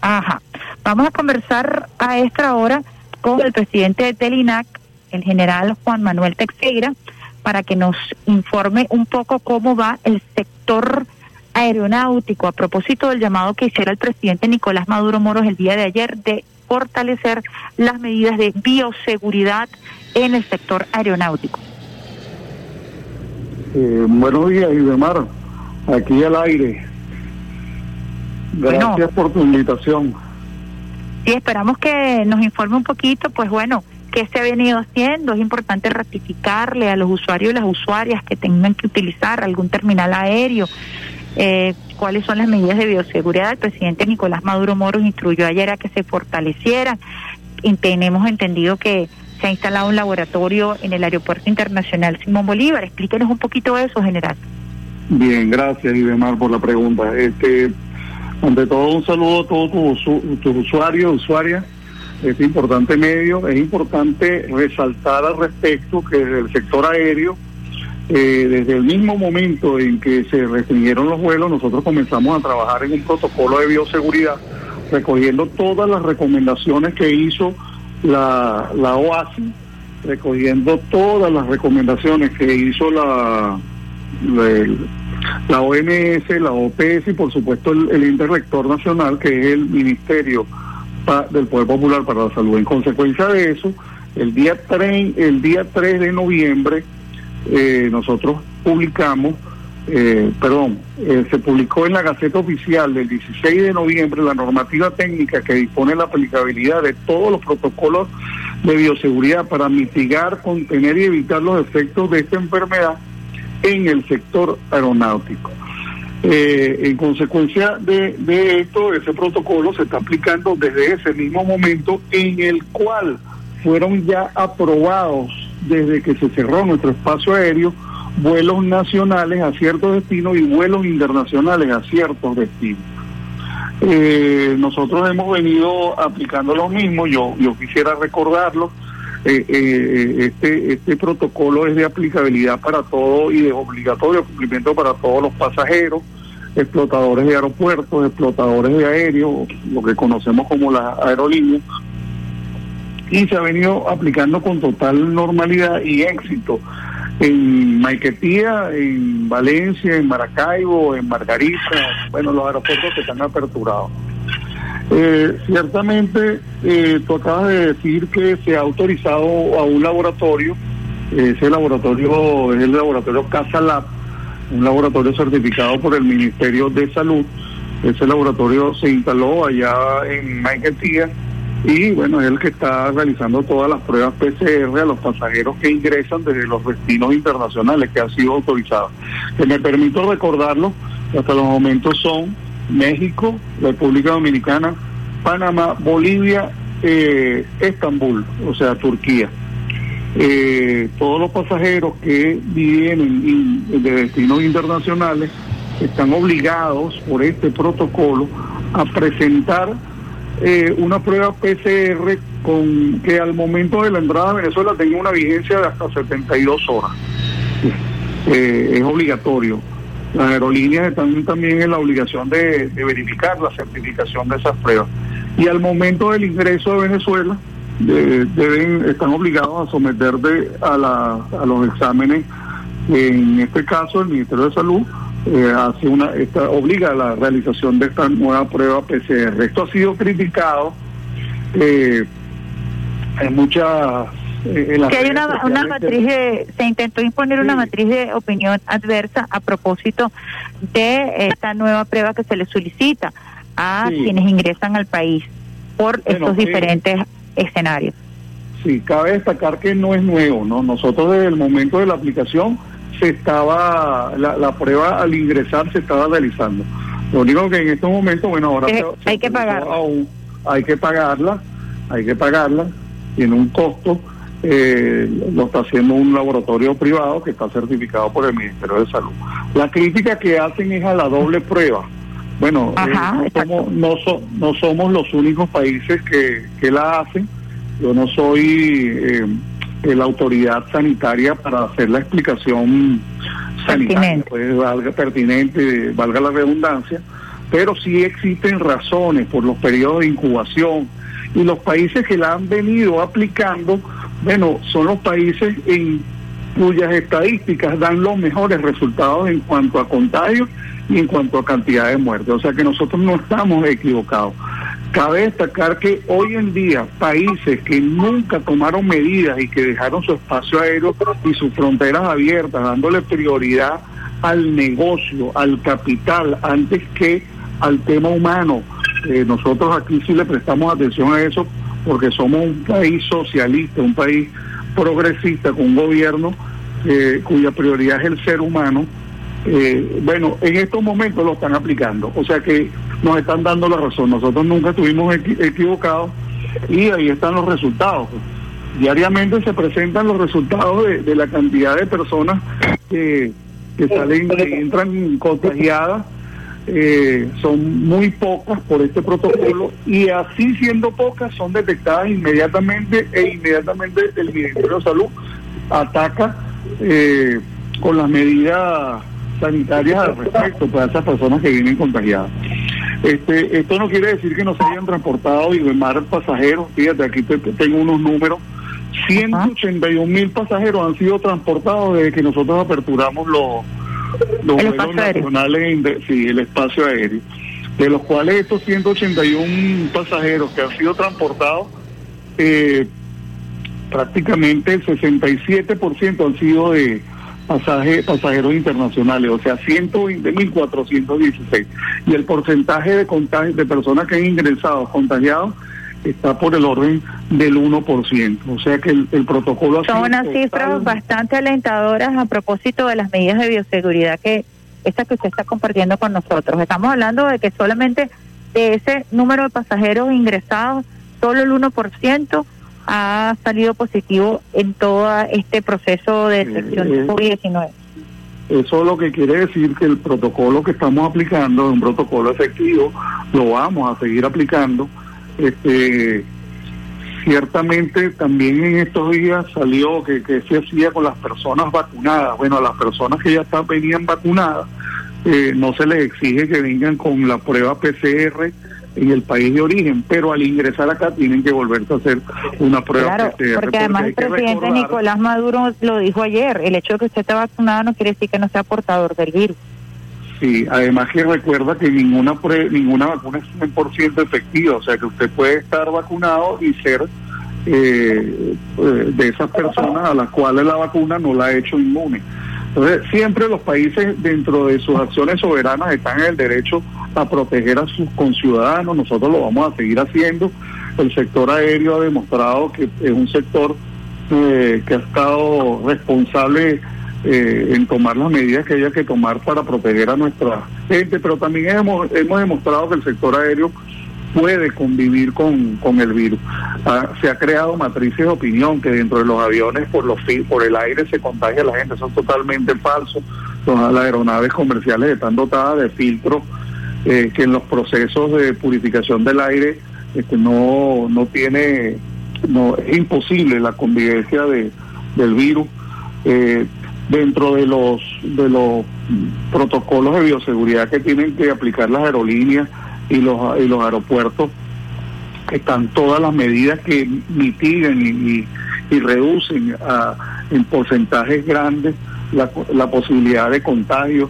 Ajá. Vamos a conversar a esta hora con el presidente del INAC, el general Juan Manuel Teixeira, para que nos informe un poco cómo va el sector aeronáutico a propósito del llamado que hiciera el presidente Nicolás Maduro Moros el día de ayer de fortalecer las medidas de bioseguridad en el sector aeronáutico. Eh, buenos días, Idemar. Aquí al aire. Gracias Bueno. por tu invitación. Sí, esperamos que nos informe un poquito, pues bueno, qué se ha venido haciendo. Es importante ratificarle a los usuarios y las usuarias que tengan que utilizar algún terminal aéreo. eh, cuáles son las medidas de bioseguridad. El presidente Nicolás Maduro Moros instruyó ayer a que se fortalecieran. Y tenemos entendido que se ha instalado un laboratorio en el Aeropuerto Internacional Simón Bolívar. Explíquenos un poquito eso, general. Bien, gracias, Idemar, por la pregunta. Este, ante todo, un saludo a todos tus tus usuarios, usuarias de este importante medio. Es importante resaltar al respecto que desde el sector aéreo, eh, desde el mismo momento en que se restringieron los vuelos, nosotros comenzamos a trabajar en un protocolo de bioseguridad, recogiendo todas las recomendaciones que hizo la, la OASI, recogiendo todas las recomendaciones que hizo la, OMS, la OPS y por supuesto el, el Interrector Nacional, que es el Ministerio del Poder Popular para la Salud. En consecuencia de eso, el día 3, el día 3 de noviembre eh, nosotros publicamos, eh, perdón, eh, se publicó en la Gaceta Oficial del 16 de noviembre la normativa técnica que dispone la aplicabilidad de todos los protocolos de bioseguridad para mitigar, contener y evitar los efectos de esta enfermedad en el sector aeronáutico. Eh, en consecuencia de, de esto, ese protocolo se está aplicando desde ese mismo momento en el cual fueron ya aprobados desde que se cerró nuestro espacio aéreo vuelos nacionales a ciertos destinos y vuelos internacionales a ciertos destinos. Eh, nosotros hemos venido aplicando lo mismo, yo, yo quisiera recordarlo, eh, eh, este, este protocolo es de aplicabilidad para todo y de obligatorio cumplimiento para todos los pasajeros, explotadores de aeropuertos, explotadores de aéreos, lo que conocemos como las aerolíneas, y se ha venido aplicando con total normalidad y éxito en Maiquetía, en Valencia, en Maracaibo, en Margarita, bueno, los aeropuertos que están aperturados. Eh, ciertamente, eh, tú acabas de decir que se ha autorizado a un laboratorio, ese laboratorio es el laboratorio Casa Lab, un laboratorio certificado por el Ministerio de Salud. Ese laboratorio se instaló allá en Maiquetía y bueno, es el que está realizando todas las pruebas PCR a los pasajeros que ingresan desde los destinos internacionales que han sido autorizados. Que me permito recordarlo, hasta los momentos son México, República Dominicana, Panamá, Bolivia, eh, Estambul, o sea, Turquía. Eh, todos los pasajeros que vienen de destinos internacionales están obligados por este protocolo a presentar eh, una prueba PCR con que al momento de la entrada a Venezuela tenga una vigencia de hasta 72 horas. Eh, es obligatorio. Las aerolíneas están también en la obligación de, verificar la certificación de esas pruebas. Y al momento del ingreso de Venezuela, de- deben están obligados a someter de- a, la- a los exámenes. En este caso, el Ministerio de Salud eh, hace una esta, obliga a la realización de esta nueva prueba PCR. Esto ha sido criticado eh, en muchas Que hay una, una matriz de, se intentó imponer una matriz de opinión adversa a propósito de esta nueva prueba que se le solicita a Sí. quienes ingresan al país por Bueno, estos eh, diferentes escenarios. Sí, cabe destacar que no es nuevo, ¿no? Nosotros desde el momento de la aplicación se estaba, la, la prueba al ingresar se estaba realizando. Lo único que en estos momentos, bueno, ahora Eh, se- se hay que aún- hay que pagarla, hay que pagarla. tiene un costo, eh, lo está haciendo un laboratorio privado que está certificado por el Ministerio de Salud. La crítica que hacen es a la doble prueba. Bueno, eh, no, somos, no, so- no somos los únicos países que, que la hacen. Yo no soy eh, la autoridad sanitaria para hacer la explicación sanitaria, pues, valga pertinente, valga la redundancia, pero sí existen razones por los periodos de incubación y los países que la han venido aplicando, bueno, son los países en cuyas estadísticas dan los mejores resultados en cuanto a contagios y en cuanto a cantidad de muertes. O sea que nosotros no estamos equivocados. Cabe destacar que hoy en día países que nunca tomaron medidas y que dejaron su espacio aéreo y sus fronteras abiertas, dándole prioridad al negocio, al capital, antes que al tema humano. Eh, nosotros aquí sí le prestamos atención a eso porque somos un país socialista, un país progresista con un gobierno eh, cuya prioridad es el ser humano. Eh, bueno, en estos momentos lo están aplicando, o sea que nos están dando la razón. Nosotros nunca estuvimos equi- equivocados y ahí están los resultados. Diariamente se presentan los resultados de, de la cantidad de personas que, que salen, que entran contagiadas. Eh, son muy pocas por este protocolo y así siendo pocas son detectadas inmediatamente e inmediatamente el Ministerio de Salud ataca eh, con las medidas sanitarias al respecto para esas personas que vienen contagiadas. Este, esto no quiere decir que no se hayan transportado y demás pasajeros. Fíjate, aquí te- te tengo unos números. 181 mil pasajeros han sido transportados desde que nosotros aperturamos los, los El vuelos aéreo. nacionales, sí, el espacio aéreo. De los cuales estos 181 pasajeros que han sido transportados, eh, prácticamente el 67% han sido de pasaje, pasajeros internacionales, o sea, 120.416. Y el porcentaje de contagio de personas que han ingresado contagiados está por el orden del 1%. O sea que el, el protocolo ha Son sido unas cifras bastante alentadoras a propósito de las medidas de bioseguridad que esta que usted está compartiendo con nosotros. Estamos hablando de que solamente de ese número de pasajeros ingresados, solo el 1% ha salido positivo en todo este proceso de detección de eh, COVID-19. Eso lo que quiere decir que el protocolo que estamos aplicando es un protocolo efectivo, lo vamos a seguir aplicando. Este, ciertamente también en estos días salió que, que se hacía con las personas vacunadas. Bueno, a las personas que ya están, venían vacunadas, eh, no se les exige que vengan con la prueba PCR en el país de origen, pero al ingresar acá tienen que volverse a hacer una prueba Claro, PCR. porque además el presidente recordar- Nicolás Maduro lo dijo ayer, el hecho de que usted esté vacunado no quiere decir que no sea portador del virus. Sí, además que recuerda que ninguna prue- ninguna vacuna es 100% efectiva, o sea que usted puede estar vacunado y ser eh, eh, de esas personas a las cuales la vacuna no la ha hecho inmune. Entonces, siempre los países dentro de sus acciones soberanas están en el derecho a proteger a sus conciudadanos, nosotros lo vamos a seguir haciendo. El sector aéreo ha demostrado que es un sector eh, que ha estado responsable eh, en tomar las medidas que haya que tomar para proteger a nuestra gente, pero también hemos, hemos demostrado que el sector aéreo puede convivir con, con el virus. Ah, se ha creado matrices de opinión que dentro de los aviones por los por el aire se contagia la gente, eso es totalmente falso. Todas las aeronaves comerciales están dotadas de filtros eh, que en los procesos de purificación del aire este, no, no tiene, no es imposible la convivencia de, del virus. Eh, dentro de los de los protocolos de bioseguridad que tienen que aplicar las aerolíneas y los y los aeropuertos están todas las medidas que mitigan y, reducen en porcentajes grandes la, la posibilidad de contagio.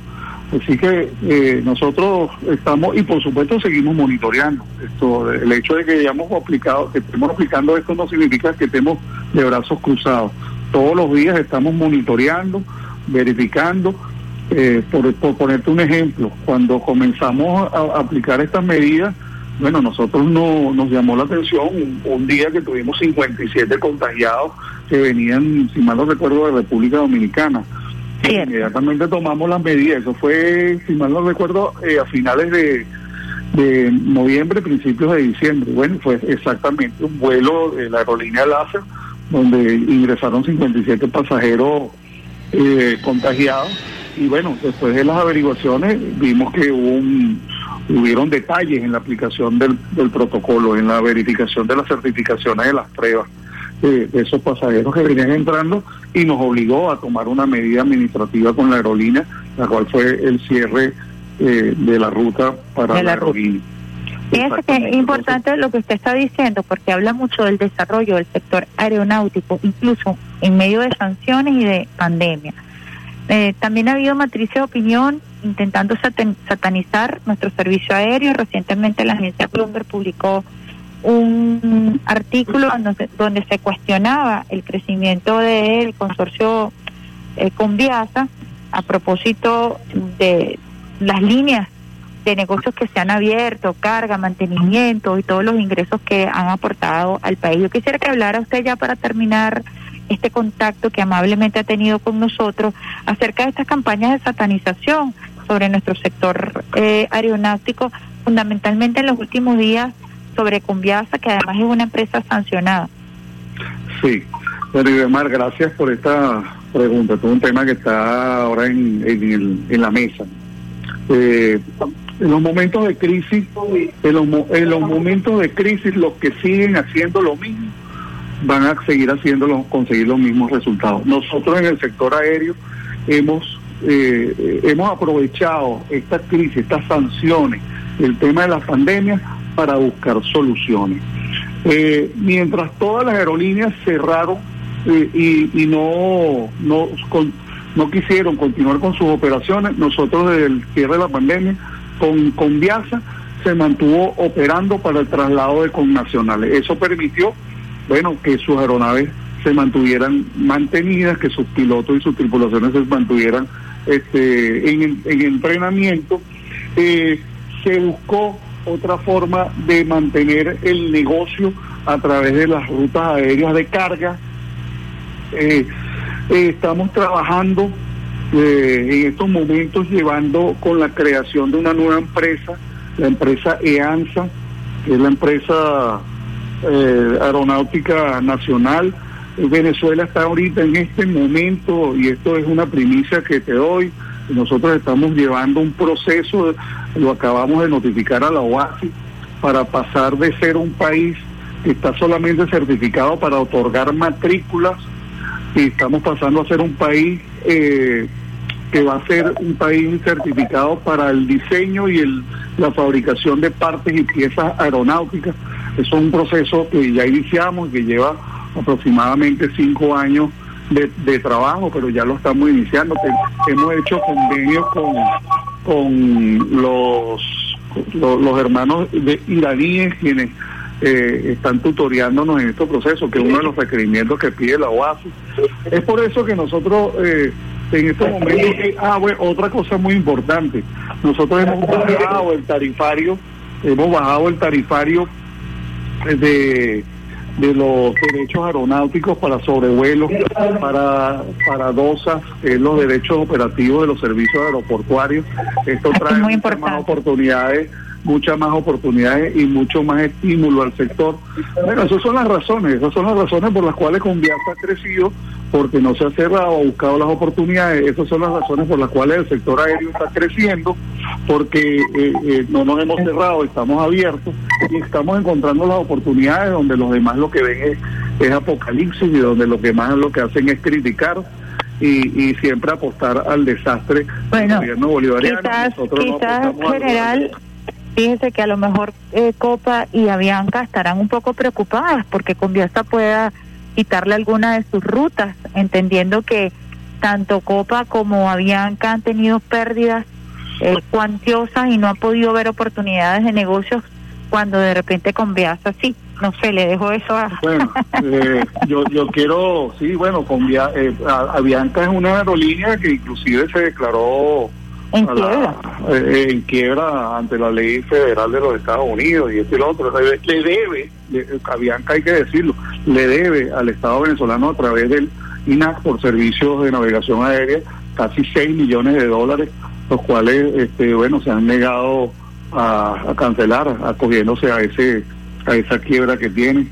Así que eh, nosotros estamos y por supuesto seguimos monitoreando. Esto, el hecho de que hayamos aplicado, que estemos aplicando esto no significa que estemos de brazos cruzados. Todos los días estamos monitoreando, verificando. Eh, por, por ponerte un ejemplo, cuando comenzamos a, a aplicar estas medidas, bueno, nosotros no nos llamó la atención un, un día que tuvimos 57 contagiados que venían, si mal no recuerdo, de República Dominicana. Inmediatamente tomamos las medidas. Eso fue, si mal no recuerdo, eh, a finales de, de noviembre, principios de diciembre. Bueno, fue exactamente un vuelo de la aerolínea Láser, donde ingresaron 57 pasajeros eh, contagiados. Y bueno, después de las averiguaciones vimos que hubo un, hubieron detalles en la aplicación del, del protocolo, en la verificación de las certificaciones de las pruebas de, de esos pasajeros que venían entrando y nos obligó a tomar una medida administrativa con la aerolínea, la cual fue el cierre eh, de la ruta para De la la, aerolínea. Fíjese que es importante lo que usted está diciendo, porque habla mucho del desarrollo del sector aeronáutico, incluso en medio de sanciones y de pandemia. Eh, también ha habido matrices de opinión intentando satan- satanizar nuestro servicio aéreo. Recientemente la agencia Bloomberg publicó un artículo donde, donde se cuestionaba el crecimiento del consorcio eh, Conviasa a propósito de las líneas de negocios que se han abierto, carga, mantenimiento y todos los ingresos que han aportado al país. Yo quisiera que hablara usted ya para terminar este contacto que amablemente ha tenido con nosotros acerca de estas campañas de satanización sobre nuestro sector eh, aeronáutico, fundamentalmente en los últimos días sobre Conviasa, que además es una empresa sancionada. Sí, Ibemar, gracias por esta pregunta. Es un tema que está ahora en, en, en la mesa. Eh, en los momentos de crisis, en los, mo- en los momentos de crisis, los que siguen haciendo lo mismo van a seguir haciéndolo, conseguir los mismos resultados. Nosotros en el sector aéreo hemos eh, hemos aprovechado esta crisis, estas sanciones, el tema de la pandemia para buscar soluciones. Eh, mientras todas las aerolíneas cerraron eh, y, y no, no, con- no quisieron continuar con sus operaciones, nosotros desde el cierre de la pandemia, con, con se mantuvo operando para el traslado de connacionales. Eso permitió, bueno, que sus aeronaves se mantuvieran mantenidas, que sus pilotos y sus tripulaciones se mantuvieran este, en, en entrenamiento. Eh, se buscó otra forma de mantener el negocio a través de las rutas aéreas de carga. Eh, eh, estamos trabajando eh, en estos momentos llevando con la creación de una nueva empresa, la empresa EANSA, que es la empresa eh, aeronáutica nacional. Eh, Venezuela está ahorita en este momento, y esto es una primicia que te doy, nosotros estamos llevando un proceso, lo acabamos de notificar a la OASI, para pasar de ser un país que está solamente certificado para otorgar matrículas, y estamos pasando a ser un país eh, que va a ser un país certificado para el diseño y el, la fabricación de partes y piezas aeronáuticas. Eso es un proceso que ya iniciamos que lleva aproximadamente cinco años de, de trabajo, pero ya lo estamos iniciando. Te- hemos hecho convenios con, con los, los, los hermanos de iraníes quienes eh, están tutoriándonos en estos procesos, que es uno de los requerimientos que pide la OASI. Es por eso que nosotros eh, en estos momentos, ah, otra cosa muy importante, nosotros hemos bajado el tarifario, hemos bajado el tarifario de de los derechos aeronáuticos para sobrevuelos, para, para DOSA, que es los derechos operativos de los servicios aeroportuarios. Esto trae muchas más oportunidades, muchas más oportunidades y mucho más estímulo al sector. Bueno, esas son las razones, esas son las razones por las cuales Conviasa ha crecido, porque no se ha cerrado, ha buscado las oportunidades, esas son las razones por las cuales el sector aéreo está creciendo, porque eh, eh, no nos hemos cerrado, estamos abiertos y estamos encontrando las oportunidades donde los demás lo que ven es, es apocalipsis y donde los demás lo que hacen es criticar y, y siempre apostar al desastre del gobierno bolivariano. Quizás, Nosotros quizás general, fíjese que a lo mejor eh, Copa y Avianca estarán un poco preocupadas porque Conviasa pueda quitarle alguna de sus rutas, entendiendo que tanto Copa como Avianca han tenido pérdidas eh, cuantiosas y no han podido ver oportunidades de negocios cuando de repente Conviasa sí. No sé, le dejo eso a... Bueno, eh, yo, yo quiero, sí, bueno, con Via- eh, Avianca es una aerolínea que inclusive se declaró en a la- eh, en quiebra ante la ley federal de los Estados Unidos y esto y lo otro. Le, le debe, le- hay que decirlo, le debe al Estado venezolano a través del INAC por servicios de navegación aérea casi 6 millones de dólares, los cuales, este, bueno, se han negado a, a cancelar, acogiéndose a ese a esa quiebra que tiene.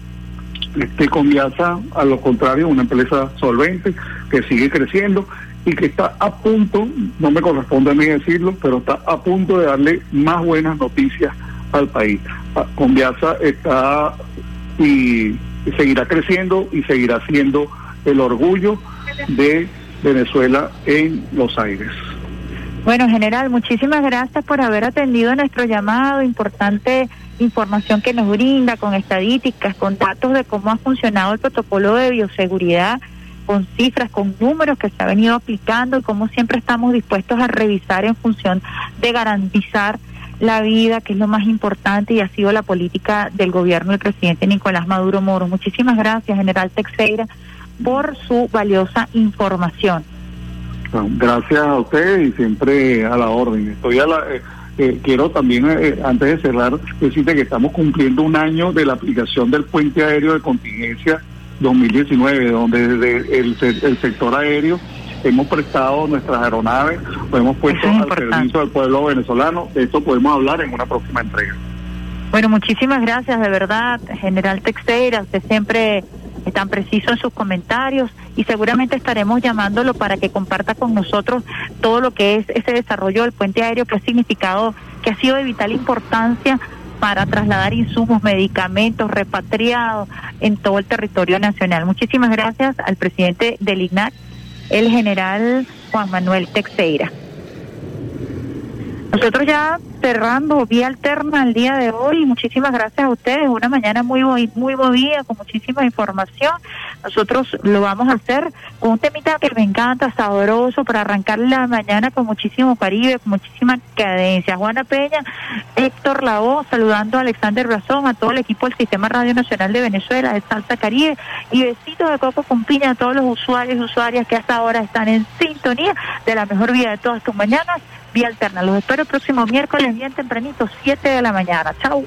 Este Conviasa, a lo contrario, una empresa solvente que sigue creciendo y que está a punto, no me corresponde a mí decirlo, pero está a punto de darle más buenas noticias al país. Ah, Conviasa está y seguirá creciendo y seguirá siendo el orgullo de Venezuela en Los Aires. Bueno, general, muchísimas gracias por haber atendido nuestro llamado. Importante información que nos brinda con estadísticas, con datos de cómo ha funcionado el protocolo de bioseguridad, con cifras, con números que se ha venido aplicando y cómo siempre estamos dispuestos a revisar en función de garantizar la vida, que es lo más importante y ha sido la política del gobierno del presidente Nicolás Maduro Moro. Muchísimas gracias, general Texeira, por su valiosa información. Bueno, Gracias a usted y siempre a la orden. Estoy a la, eh, eh, quiero también, eh, antes de cerrar, decirte que estamos cumpliendo un año de la aplicación del puente aéreo de contingencia 2019, donde desde el, el sector aéreo hemos prestado nuestras aeronaves, lo hemos puesto es al importante. servicio del pueblo venezolano. De esto podemos hablar en una próxima entrega. Bueno, muchísimas gracias, de verdad, general Texeira, usted siempre es tan preciso en sus comentarios y seguramente estaremos llamándolo para que comparta con nosotros todo lo que es ese desarrollo del puente aéreo que ha significado, que ha sido de vital importancia para trasladar insumos, medicamentos repatriados en todo el territorio nacional. Muchísimas gracias al presidente del IGNAC, el general Juan Manuel Texeira. Nosotros ya cerrando vía alterna el día de hoy, muchísimas gracias a ustedes, una mañana muy muy movida, con muchísima información. Nosotros lo vamos a hacer con un temita que me encanta, sabroso, para arrancar la mañana con muchísimo caribe, con muchísima cadencia. Juana Peña, Héctor Lavoe, saludando a Alexander Razón, a todo el equipo del Sistema Radio Nacional de Venezuela, de Salsa Caribe, y besitos de coco con piña a todos los usuarios y usuarias que hasta ahora están en sintonía de la mejor vida de todas tus mañanas, vía alterna. Los espero el próximo miércoles bien tempranito, 7 de la mañana. Chau.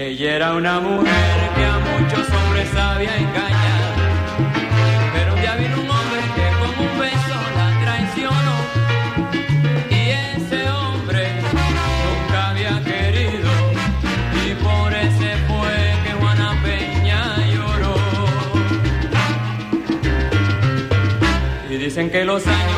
Ella era una mujer que a muchos hombres sabía engañar. Pero un día vino un hombre que con un beso la traicionó. Y ese hombre nunca había querido. Y por ese fue que Juana Peña lloró. Y dicen que los años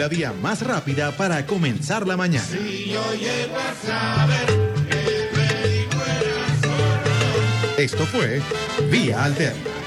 la vía más rápida para comenzar la mañana. Si yo llego a saber que el médico era sordo. Esto fue Vía Alterna.